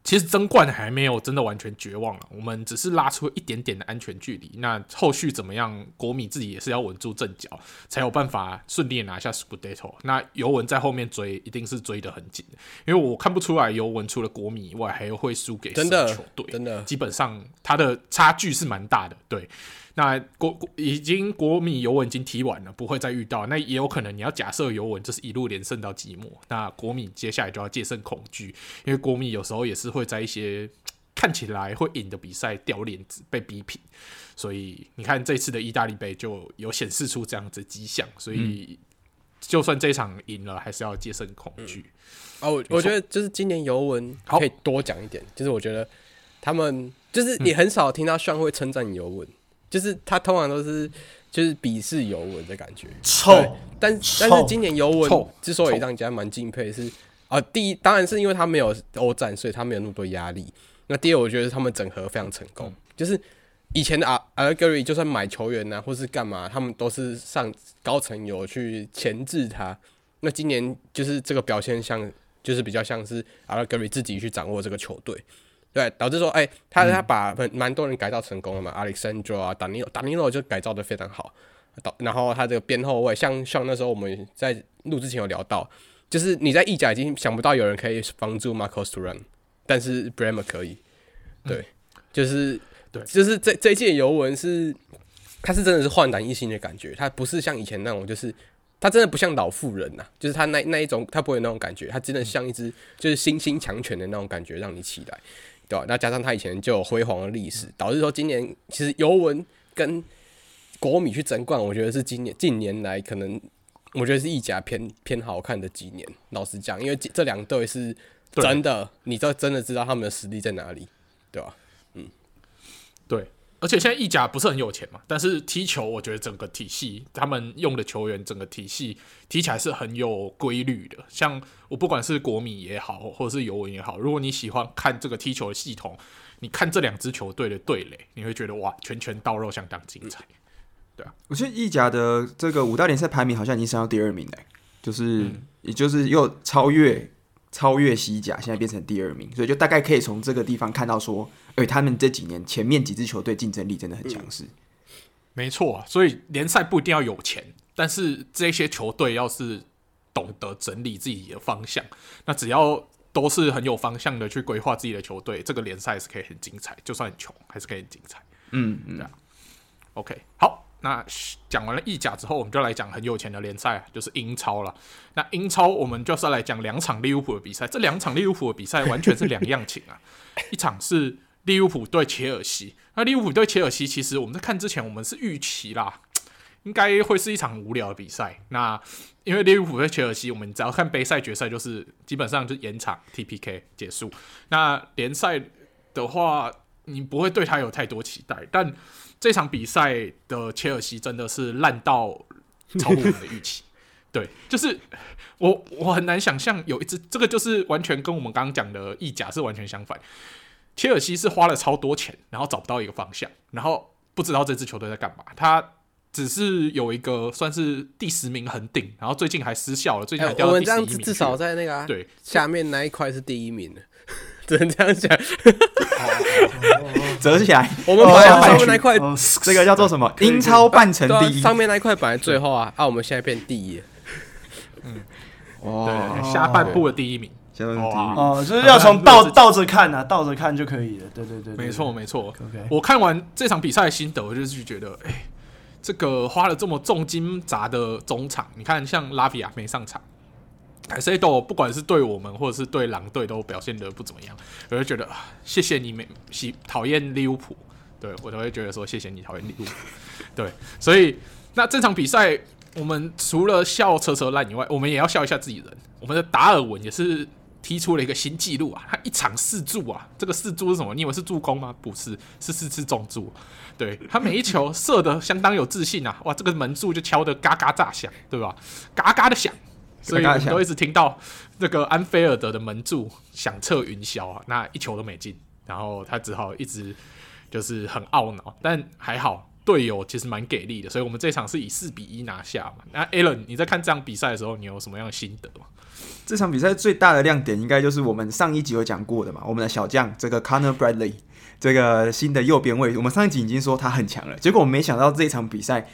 其实争冠还没有真的完全绝望了，我们只是拉出一点点的安全距离。那后续怎么样？国米自己也是要稳住阵脚，才有办法顺利拿下 Scudetto。那尤文在后面追，一定是追得很紧，因为我看不出来尤文除了国米以外，还会输给什么球队。真的，基本上他的差距是蛮大的，对。那国国已经国米尤文已经踢完了，不会再遇到。那也有可能你要假设尤文就是一路连胜到季末，那国米接下来就要戒慎恐惧，因为国米有时候也是会在一些看起来会赢的比赛掉链子，被逼平。所以你看这次的意大利杯就有显示出这样子迹象，所以就算这场赢了，还是要戒慎恐惧。哦、嗯，我我觉得就是今年尤文可以多讲一点，就是我觉得他们就是你很少听到炫会称赞尤文。就是他通常都是就是鄙视尤文的感觉，臭。但但是今年尤文之所以让人家蛮敬佩是，是啊，第一当然是因为他没有欧战，所以他没有那么多压力。那第二，我觉得他们整合非常成功。嗯、就是以前的阿阿尔格里就算买球员呢、啊，或是干嘛，他们都是上高层有去钳制他。那今年就是这个表现像，就是比较像是阿尔格里自己去掌握这个球队。对，导致说，哎、欸，他他把蛮蛮多人改造成功了嘛，Alexandro 啊，Danilo，Danilo 就改造的非常好。导然后他这个边后卫，像像那时候我们在录之前有聊到，就是你在意甲已经想不到有人可以防住 Marcos Thuram，但是 Bremer 可以。对，嗯、就是对，就是这这一届尤文是，他是真的是焕然一新的感觉，他不是像以前那种，就是他真的不像老妇人呐、啊，就是他那那一种，他不会有那种感觉，他真的像一只就是新兴强权的那种感觉，让你期待。对吧？那加上他以前就有辉煌的历史，导致说今年其实尤文跟国米去争冠，我觉得是今年近年来可能我觉得是意甲偏偏好看的几年。老实讲，因为这两队是真的，你都真的知道他们的实力在哪里，对吧？嗯，对。而且现在意甲不是很有钱嘛，但是踢球我觉得整个体系，他们用的球员整个体系踢起来是很有规律的。像我不管是国米也好，或者是尤文也好，如果你喜欢看这个踢球的系统，你看这两支球队的对垒，你会觉得哇，拳拳到肉，相当精彩。对啊，我觉得意甲的这个五大联赛排名好像已经升到第二名嘞，就是、嗯、也就是又超越。超越西甲，现在变成第二名，所以就大概可以从这个地方看到说，哎，他们这几年前面几支球队竞争力真的很强势。嗯、没错，所以联赛不一定要有钱，但是这些球队要是懂得整理自己的方向，那只要都是很有方向的去规划自己的球队，这个联赛是可以很精彩，就算很穷还是可以很精彩。嗯嗯，对啊。OK，好。那讲完了意甲之后，我们就来讲很有钱的联赛，就是英超了。那英超我们就是来讲两场利物浦的比赛，这两场利物浦的比赛完全是两样情啊。一场是利物浦对切尔西，那利物浦对切尔西，其实我们在看之前，我们是预期啦，应该会是一场无聊的比赛。那因为利物浦对切尔西，我们只要看杯赛决赛，就是基本上就延长 TPK 结束。那联赛的话，你不会对他有太多期待，但这场比赛的切尔西真的是烂到超乎我们的预期，对，就是我我很难想象有一支这个就是完全跟我们刚刚讲的意甲是完全相反。切尔西是花了超多钱，然后找不到一个方向，然后不知道这支球队在干嘛。他只是有一个算是第十名恒定，然后最近还失效了，最近还掉到第十一名，欸。我们这样子至少在那个、啊、对下面那一块是第一名的，只能这样讲。折起来，我们本来上面那块，哦，这个叫做什么？英超半程第一，上面那一块本来最后啊，啊，我们现在变第一。嗯，哦，下半部的第一名，下半部第一名。哦，就是要从倒倒着看啊，倒着看就可以了。对对对，对，没错没错。我看完这场比赛的心得，我就是觉得，哎，这个花了这么重金砸的中场，你看像拉比亚没上场，凯塞多不管是对我们或者是对狼队都表现得不怎么样，我就觉得谢谢你们喜讨厌利物浦，对我都会觉得说谢谢你讨厌利物浦，对，所以那这场比赛。我们除了笑车车烂以外，我们也要笑一下自己人。我们的达尔文也是踢出了一个新纪录啊！他一场四助啊，这个四助是什么？你以为是助攻吗？不是，是四次中助。对，他每一球射得相当有自信啊！哇，这个门柱就敲得嘎嘎炸响，对吧？嘎嘎的响，所以我们都一直听到这个安菲尔德的门柱响彻云霄啊！那一球都没进，然后他只好一直就是很懊恼，但还好。队友其实蛮给力的，所以我们这场是以四比一拿下嘛。那 Alan，你在看这场比赛的时候，你有什么样的心得吗？这场比赛最大的亮点应该就是我们上一集有讲过的嘛，我们的小将这个 Connor Bradley 这个新的右边卫，我们上一集已经说他很强了，结果我们没想到这一场比赛。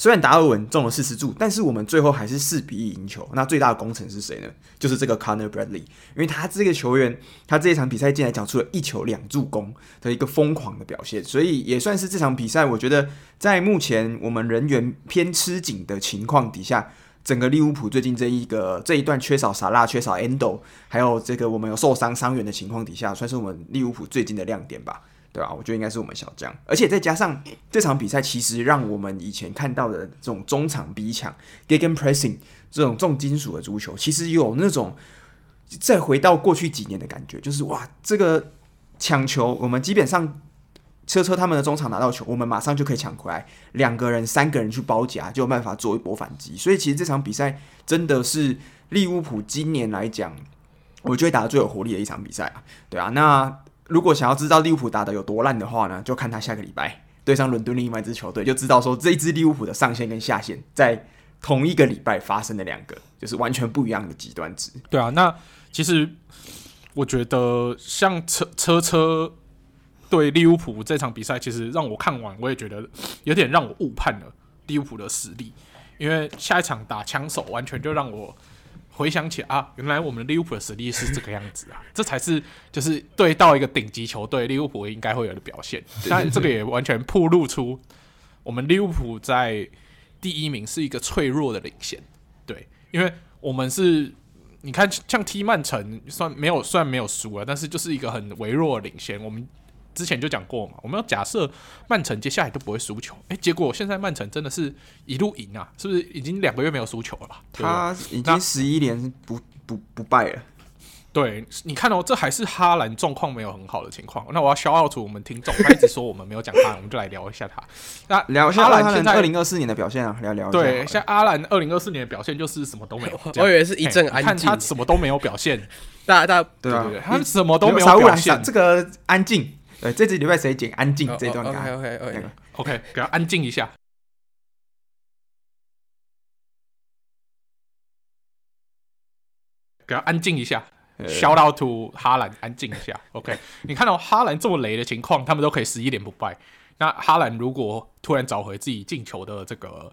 虽然达尔文中了四十注，但是我们最后还是四比一赢球。那最大的功臣是谁呢？就是这个 Connor Bradley，因为他这个球员，他这一场比赛竟然缴出了一球两助攻的一个疯狂的表现，所以也算是这场比赛，我觉得在目前我们人员偏吃紧的情况底下，整个利物浦最近这一个这一段缺少萨拉、缺少 Endo，还有这个我们有受伤伤员的情况底下，算是我们利物浦最近的亮点吧。对啊，我觉得应该是我们小将，而且再加上这场比赛，其实让我们以前看到的这种中场逼抢、Gegenpressing 这种重金属的足球，其实有那种再回到过去几年的感觉，就是哇，这个抢球，我们基本上车车他们的中场拿到球，我们马上就可以抢回来，两个人、三个人去包夹，就有办法做一波反击。所以其实这场比赛真的是利物浦今年来讲，我觉得打得最有活力的一场比赛啊。对啊，那。如果想要知道利物浦打得有多烂的话呢，就看他下个礼拜对上伦敦另外一支球队，就知道说这一支利物浦的上限跟下限在同一个礼拜发生的两个，就是完全不一样的极端值。对啊，那其实我觉得像车车车对利物浦这场比赛，其实让我看完，我也觉得有点让我误判了利物浦的实力，因为下一场打枪手，完全就让我。回想起啊，原来我们利物浦的实力是这个样子啊，这才是就是对到一个顶级球队利物浦应该会有的表现。但这个也完全暴露出我们利物浦在第一名是一个脆弱的领先。对，因为我们是你看像踢曼城，算没有算没有输啊，但是就是一个很微弱的领先。我们。之前就讲过嘛，我们要假设曼城接下来都不会输球，哎、欸，结果现在曼城真的是一路赢啊，是不是已经两个月没有输球了吧？他已经十一连不不不败了。对，你看哦，这还是哈兰状况没有很好的情况。那我要 shout out 我们听众，他一直说我们没有讲他，我们就来聊一下他。那聊一下哈兰现在二零二四年的表现啊，聊聊。对，像阿兰二零二四年的表现就是什么都没有，我以为是一阵安静，看他什么都没有表现。大家对对对，他什么都没有表现，这个安静。对，这次礼拜谁剪安静这段？OK OK OK OK，, 给他安静一下，给他安静一下。Shout out to 哈兰，安静一下。OK，你看到哈兰这么雷的情况，他们都可以十一连不败。那哈兰如果突然找回自己进球的这个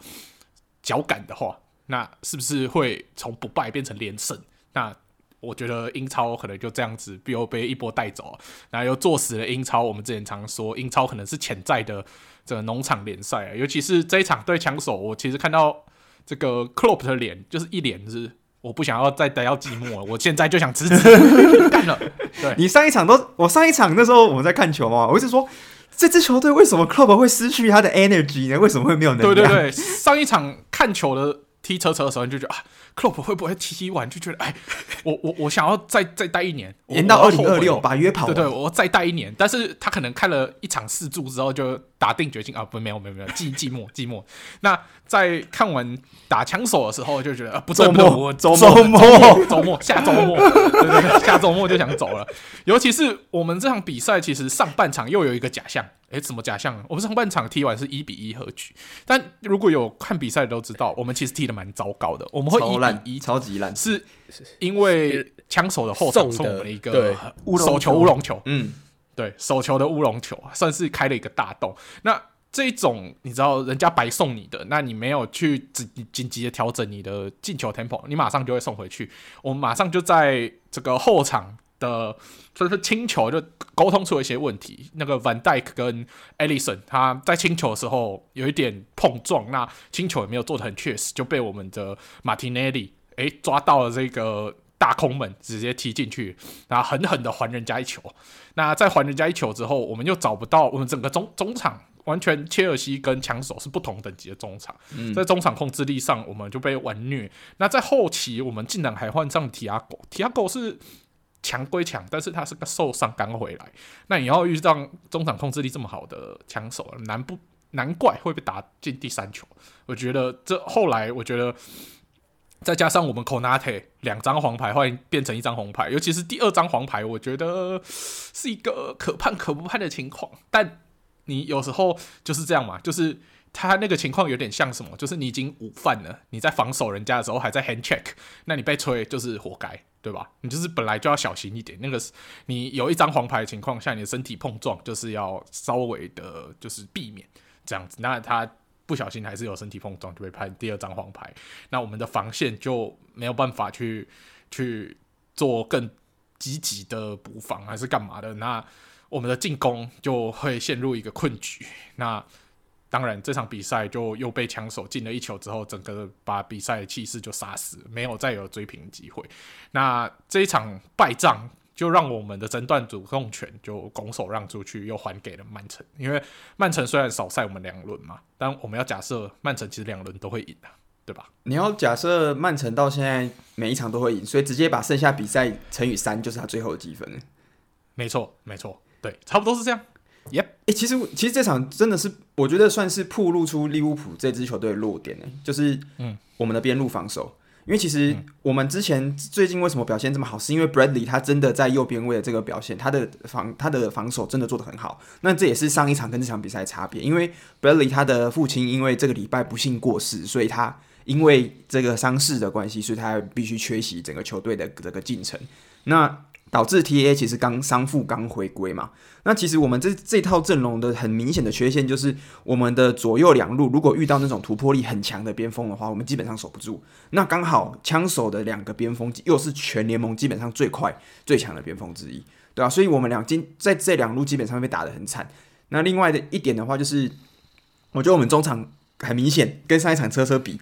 脚感的话，那是不是会从不败变成连胜？那我觉得英超可能就这样子又被一波带走，然后又坐死了英超。我们之前常说，英超可能是潜在的这个农场联赛啊，尤其是这一场对枪手，我其实看到这个 Klopp 的脸，就是一脸是我不想要再待到寂寞了，我现在就想辞职 干了。对，你上一场都，我上一场那时候我们在看球嘛，我一直说这支球队为什么 Klopp 会失去他的 energy 呢？为什么会没有能量？对对对，上一场看球的踢车车的时候，你就觉得啊。克洛普会不会踢完就觉得，哎，我我我想要再再待一年，延到二零二六把约跑。对对，我再待一年。但是他可能看了一场四柱之后，就打定决心啊，不，没有没有没有，寂 寂寞寂寞。那在看完打枪手的时候，就觉得啊，不 周末周末周末周末下周末，对对对，下周末就想走了。尤其是我们这场比赛，其实上半场又有一个假象，诶，什么假象？我们上半场踢完是一比一和局，但如果有看比赛的都知道，我们其实踢的蛮糟糕的。我们会一超级烂，是因为枪手的后场送我们一个手球乌龙球，嗯。对，手球的乌龙球算是开了一个大洞。那这一种你知道，人家白送你的，那你没有去紧紧急的调整你的进球 tempo，你马上就会送回去。我们马上就在这个后场的就是清球就沟通出了一些问题。那个 Van Dyke 跟 Alisson 他在清球的时候有一点碰撞，那清球也没有做的很确实，就被我们的 Martinelli 诶抓到了这个。大空门直接踢进去，然后狠狠的还人家一球。那在还人家一球之后，我们又找不到我们整个中中场，完全切尔西跟枪手是不同等级的中场。嗯、在中场控制力上，我们就被完虐。那在后期，我们竟然还换上提亚狗。提亚狗是强归强，但是他是个受伤刚回来。那你要遇上中场控制力这么好的枪手，难不难怪会被打进第三球。我觉得这后来，我觉得。再加上我们 Conate 两张黄牌换变成一张红牌，尤其是第二张黄牌，我觉得是一个可判可不判的情况。但你有时候就是这样嘛，就是他那个情况有点像什么，就是你已经午饭了，你在防守人家的时候还在 hand check，那你被吹就是活该，对吧？你就是本来就要小心一点。那个你有一张黄牌的情况下，你的身体碰撞就是要稍微的，就是避免这样子。那他。不小心还是有身体碰撞，就被判第二张黄牌。那我们的防线就没有办法去去做更积极的补防，还是干嘛的？那我们的进攻就会陷入一个困局。那当然，这场比赛就又被枪手进了一球之后，整个把比赛的气势就杀死，没有再有追平机会。那这一场败仗。就让我们的争断主控权就拱手让出去，又还给了曼城。因为曼城虽然少赛我们两轮嘛，但我们要假设曼城其实两轮都会赢的，对吧？你要假设曼城到现在每一场都会赢，所以直接把剩下比赛乘以三，就是他最后的积分。没错，没错，对，差不多是这样。耶，哎，其实其实这场真的是，我觉得算是暴露出利物浦这支球队的弱点呢，就是嗯，我们的边路防守。因为其实我们之前最近为什么表现这么好，是因为 Bradley 他真的在右边位的这个表现，他的防他的防守真的做得很好。那这也是上一场跟这场比赛的差别，因为 Bradley 他的父亲因为这个礼拜不幸过世，所以他因为这个伤势的关系，所以他必须缺席整个球队的这个进程。那导致 TA 其实刚伤复刚回归嘛，那其实我们这这套阵容的很明显的缺陷就是我们的左右两路如果遇到那种突破力很强的边锋的话，我们基本上守不住。那刚好枪手的两个边锋又是全联盟基本上最快最强的边锋之一，对啊，所以我们两今在这两路基本上被打得很惨。那另外的一点的话就是，我觉得我们中场很明显跟上一场车车比。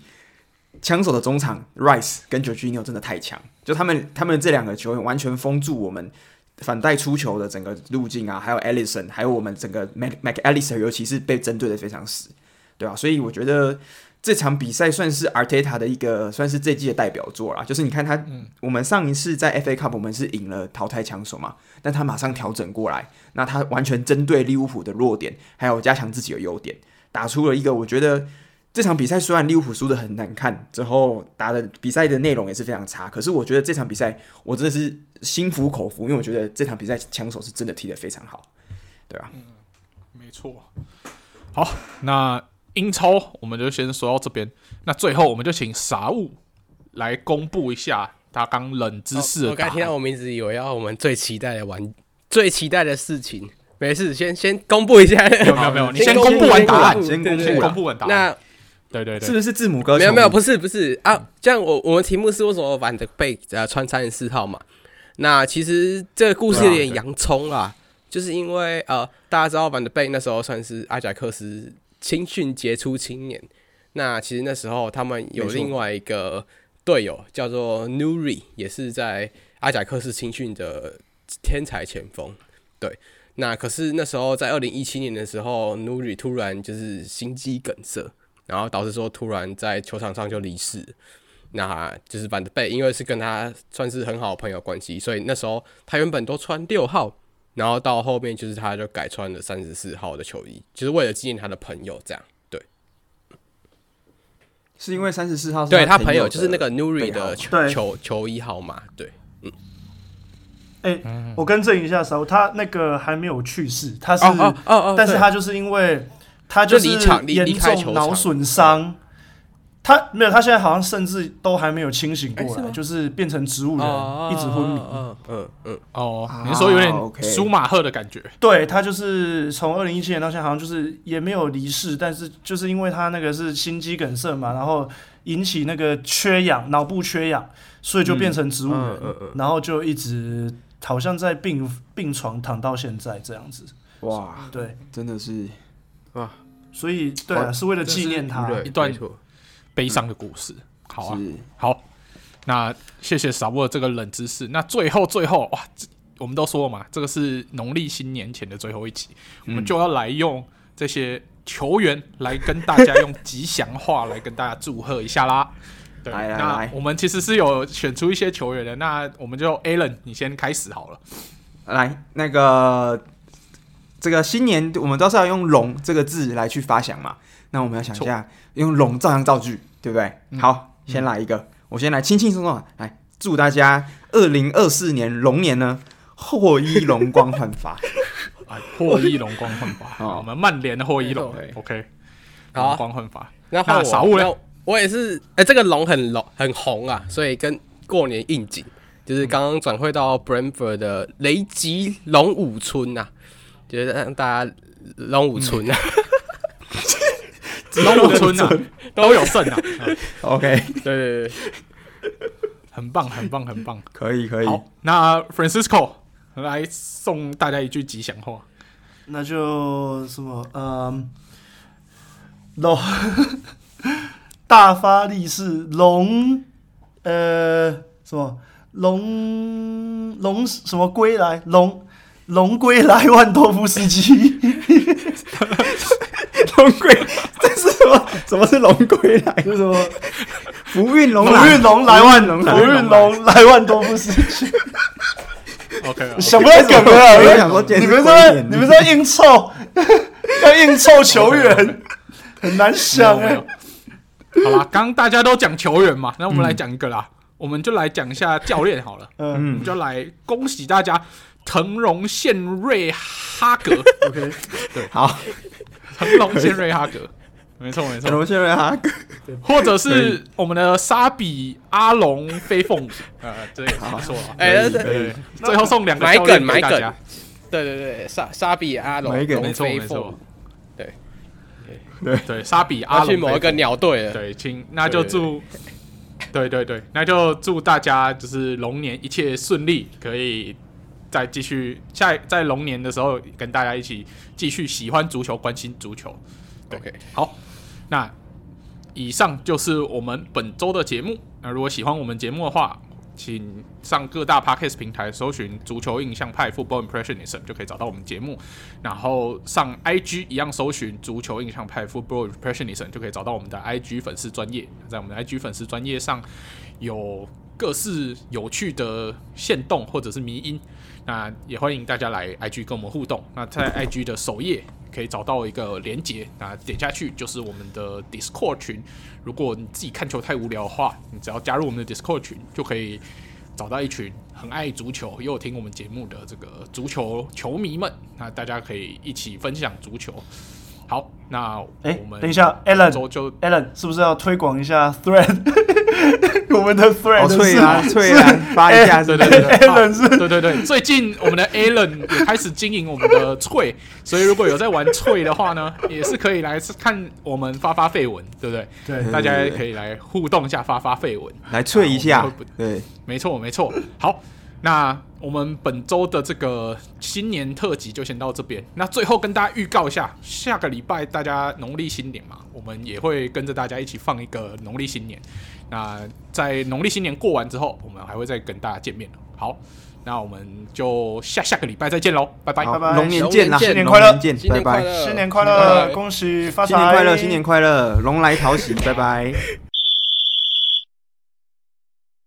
枪手的中场 Rice 跟 Jorginho 真的太强，就他们他们这两个球员完全封住我们反带出球的整个路径啊，还有 Alisson，还有我们整个 Mac Mac Allister，尤其是被针对的非常死，对啊，所以我觉得这场比赛算是 Arteta 的一个算是这季的代表作啦。就是你看他，嗯、我们上一次在 FA Cup 我们是赢了淘汰枪手嘛，但他马上调整过来，那他完全针对利物浦的弱点，还有加强自己的优点，打出了一个我觉得。这场比赛虽然利物浦输的很难看，之后打的比赛的内容也是非常差，可是我觉得这场比赛我真的是心服口服，因为我觉得这场比赛枪手是真的踢得非常好，对吧？嗯，没错。好，那英超我们就先说到这边，那最后我们就请傻物来公布一下他刚冷知识。我刚听到我名字，以为要我们最期待的玩，最期待的事情。没事，先先公布一下。没有没有没有，你先公布完答案，先公布公布完答案。那对对对，是不是字母哥？没有没有，不是不是啊。这样我我们题目是为什么范德贝呃穿三十四号嘛？那其实这个故事有点洋葱啦，啊就是因为呃大家知道反德贝那时候算是阿贾克斯青训杰出青年。那其实那时候他们有另外一个队友叫做 Nuri，也是在阿贾克斯青训的天才前锋。对，那可是那时候在二零一七年的时候，Nuri 突然就是心肌梗塞。然后导致说突然在球场上就离世，那就是范德贝，因为是跟他算是很好的朋友关系，所以那时候他原本都穿六号，然后到后面就是他就改穿了三十四号的球衣，就是为了纪念他的朋友，这样对。是因为三十四号是对他朋友就是那个 Nuri 的球球球衣号码，对，嗯。哎、我更正一下，稍他那个还没有去世，他是，哦哦哦哦，对但是他就是因为他就是就离场离严离开球重脑损伤，他没有，他现在好像甚至都还没有清醒过来，就是变成植物人，哦一直昏迷。嗯嗯嗯，哦啊，你是说有点舒马赫的感觉，对他就是从二零一七年到现在，好像就是也没有离世，但是就是因为他那个是心肌梗塞嘛，然后引起那个缺氧，脑部缺氧，所以就变成植物人，嗯嗯嗯。然后就一直好像在病病床躺到现在这样子。哇，对，真的是所以对啊，是为了纪念他。对，一段悲伤的故事。好啊，好，那谢谢傻波的这个冷知识。那最后最后哇，这我们都说了嘛，这个是农历新年前的最后一集，我们就要来用这些球员来跟大家用吉祥话来跟大家祝贺一下啦。对，那我们其实是有选出一些球员的，那我们就 Alan 你先开始好了。来那个这个新年我们都是要用“龙”这个字来去发想嘛，那我们要想一下用“龙”照样造句，对不对？嗯。好，先来一个，我先来轻轻松松地来祝大家二零二四年龙年呢获益龙光焕发。啊，获益龙光焕发，哦。我们曼联的获益龙对，OK，好。龙光焕发。那换我物嘞那我也是，哎、这个龙很龙很红啊，所以跟过年应景，就是刚刚转会到 Brentford 的雷吉龙武村啊，就是让大家龙武村啊，龙武村啊，都有剩啊，嗯 OK，对对对，很棒，很棒，很棒。可以可以，好，那 Francisco 来送大家一句吉祥话。那就什么，嗯，龙 大发利是，龙，呃，什么龙龙什么归来，龙龙归来万多夫斯基，龙归，这是什么？什么是龙归来？就是什么？福运龙福来，运龙来万龙福运龙来万多夫斯基，OK，想不到梗了，我想说今天是你们在你们在硬凑，要硬凑球员，很难想哎、好啦，刚刚大家都讲球员嘛，那我们来讲一个啦，我们就来讲一下教练好了，嗯。我们就来恭喜大家，腾龙献瑞哈格，，OK，对。好，腾龙献瑞哈格，没错没错，龙现瑞哈格，或者是我们的沙比阿龙飞凤舞，呃，这也是不错啊，哎、对对对，最后送两个买梗买梗，对对对，沙沙比阿龙没错飞凤没错，对，对，沙比阿龙去某一个鸟队了，对，请那就祝，对对对，那就祝大家就是龙年一切顺利，可以再继续下在龙年的时候跟大家一起继续喜欢足球，关心足球。OK，好，那以上就是我们本周的节目。那如果喜欢我们节目的话，请上各大 podcast 平台搜寻“足球印象派 Football Impressionism” 就可以找到我们节目。然后上 IG 一样搜寻“足球印象派 Football Impressionism” 就可以找到我们的 IG 粉丝专业。在我们的 IG 粉丝专业上有各式有趣的线动或者是迷音，那也欢迎大家来 IG 跟我们互动。那在 IG 的首页可以找到一个连接，那点下去就是我们的 Discord 群。如果你自己看球太无聊的话，你只要加入我们的 Discord 群，就可以找到一群很爱足球又有听我们节目的这个足球球迷们。那大家可以一起分享足球。好，那哎我们等一下，Alan 周就 Alan 是不是要推广一下 Thread？我们的 Thread 好脆是啊脆啊，发一下对对对对 Alan 是对对对，最近我们的 Alan 也开始经营我们的翠，所以如果有在玩翠的话呢，也是可以来看我们发发废文，对不对？对大家也可以来互动一下，发发废文。来翠一下对，没错，没错。好，那我们本周的这个新年特辑就先到这边。那最后跟大家预告一下，下个礼拜大家农历新年嘛，我们也会跟着大家一起放一个农历新年。那在农历新年过完之后，我们还会再跟大家见面。好，那我们就下下个礼拜再见喽，拜拜。拜拜龙年见啦，新年快乐拜拜，快乐，新年快乐，乐恭喜发财，新年快乐，新年快乐，龙来讨喜，拜拜。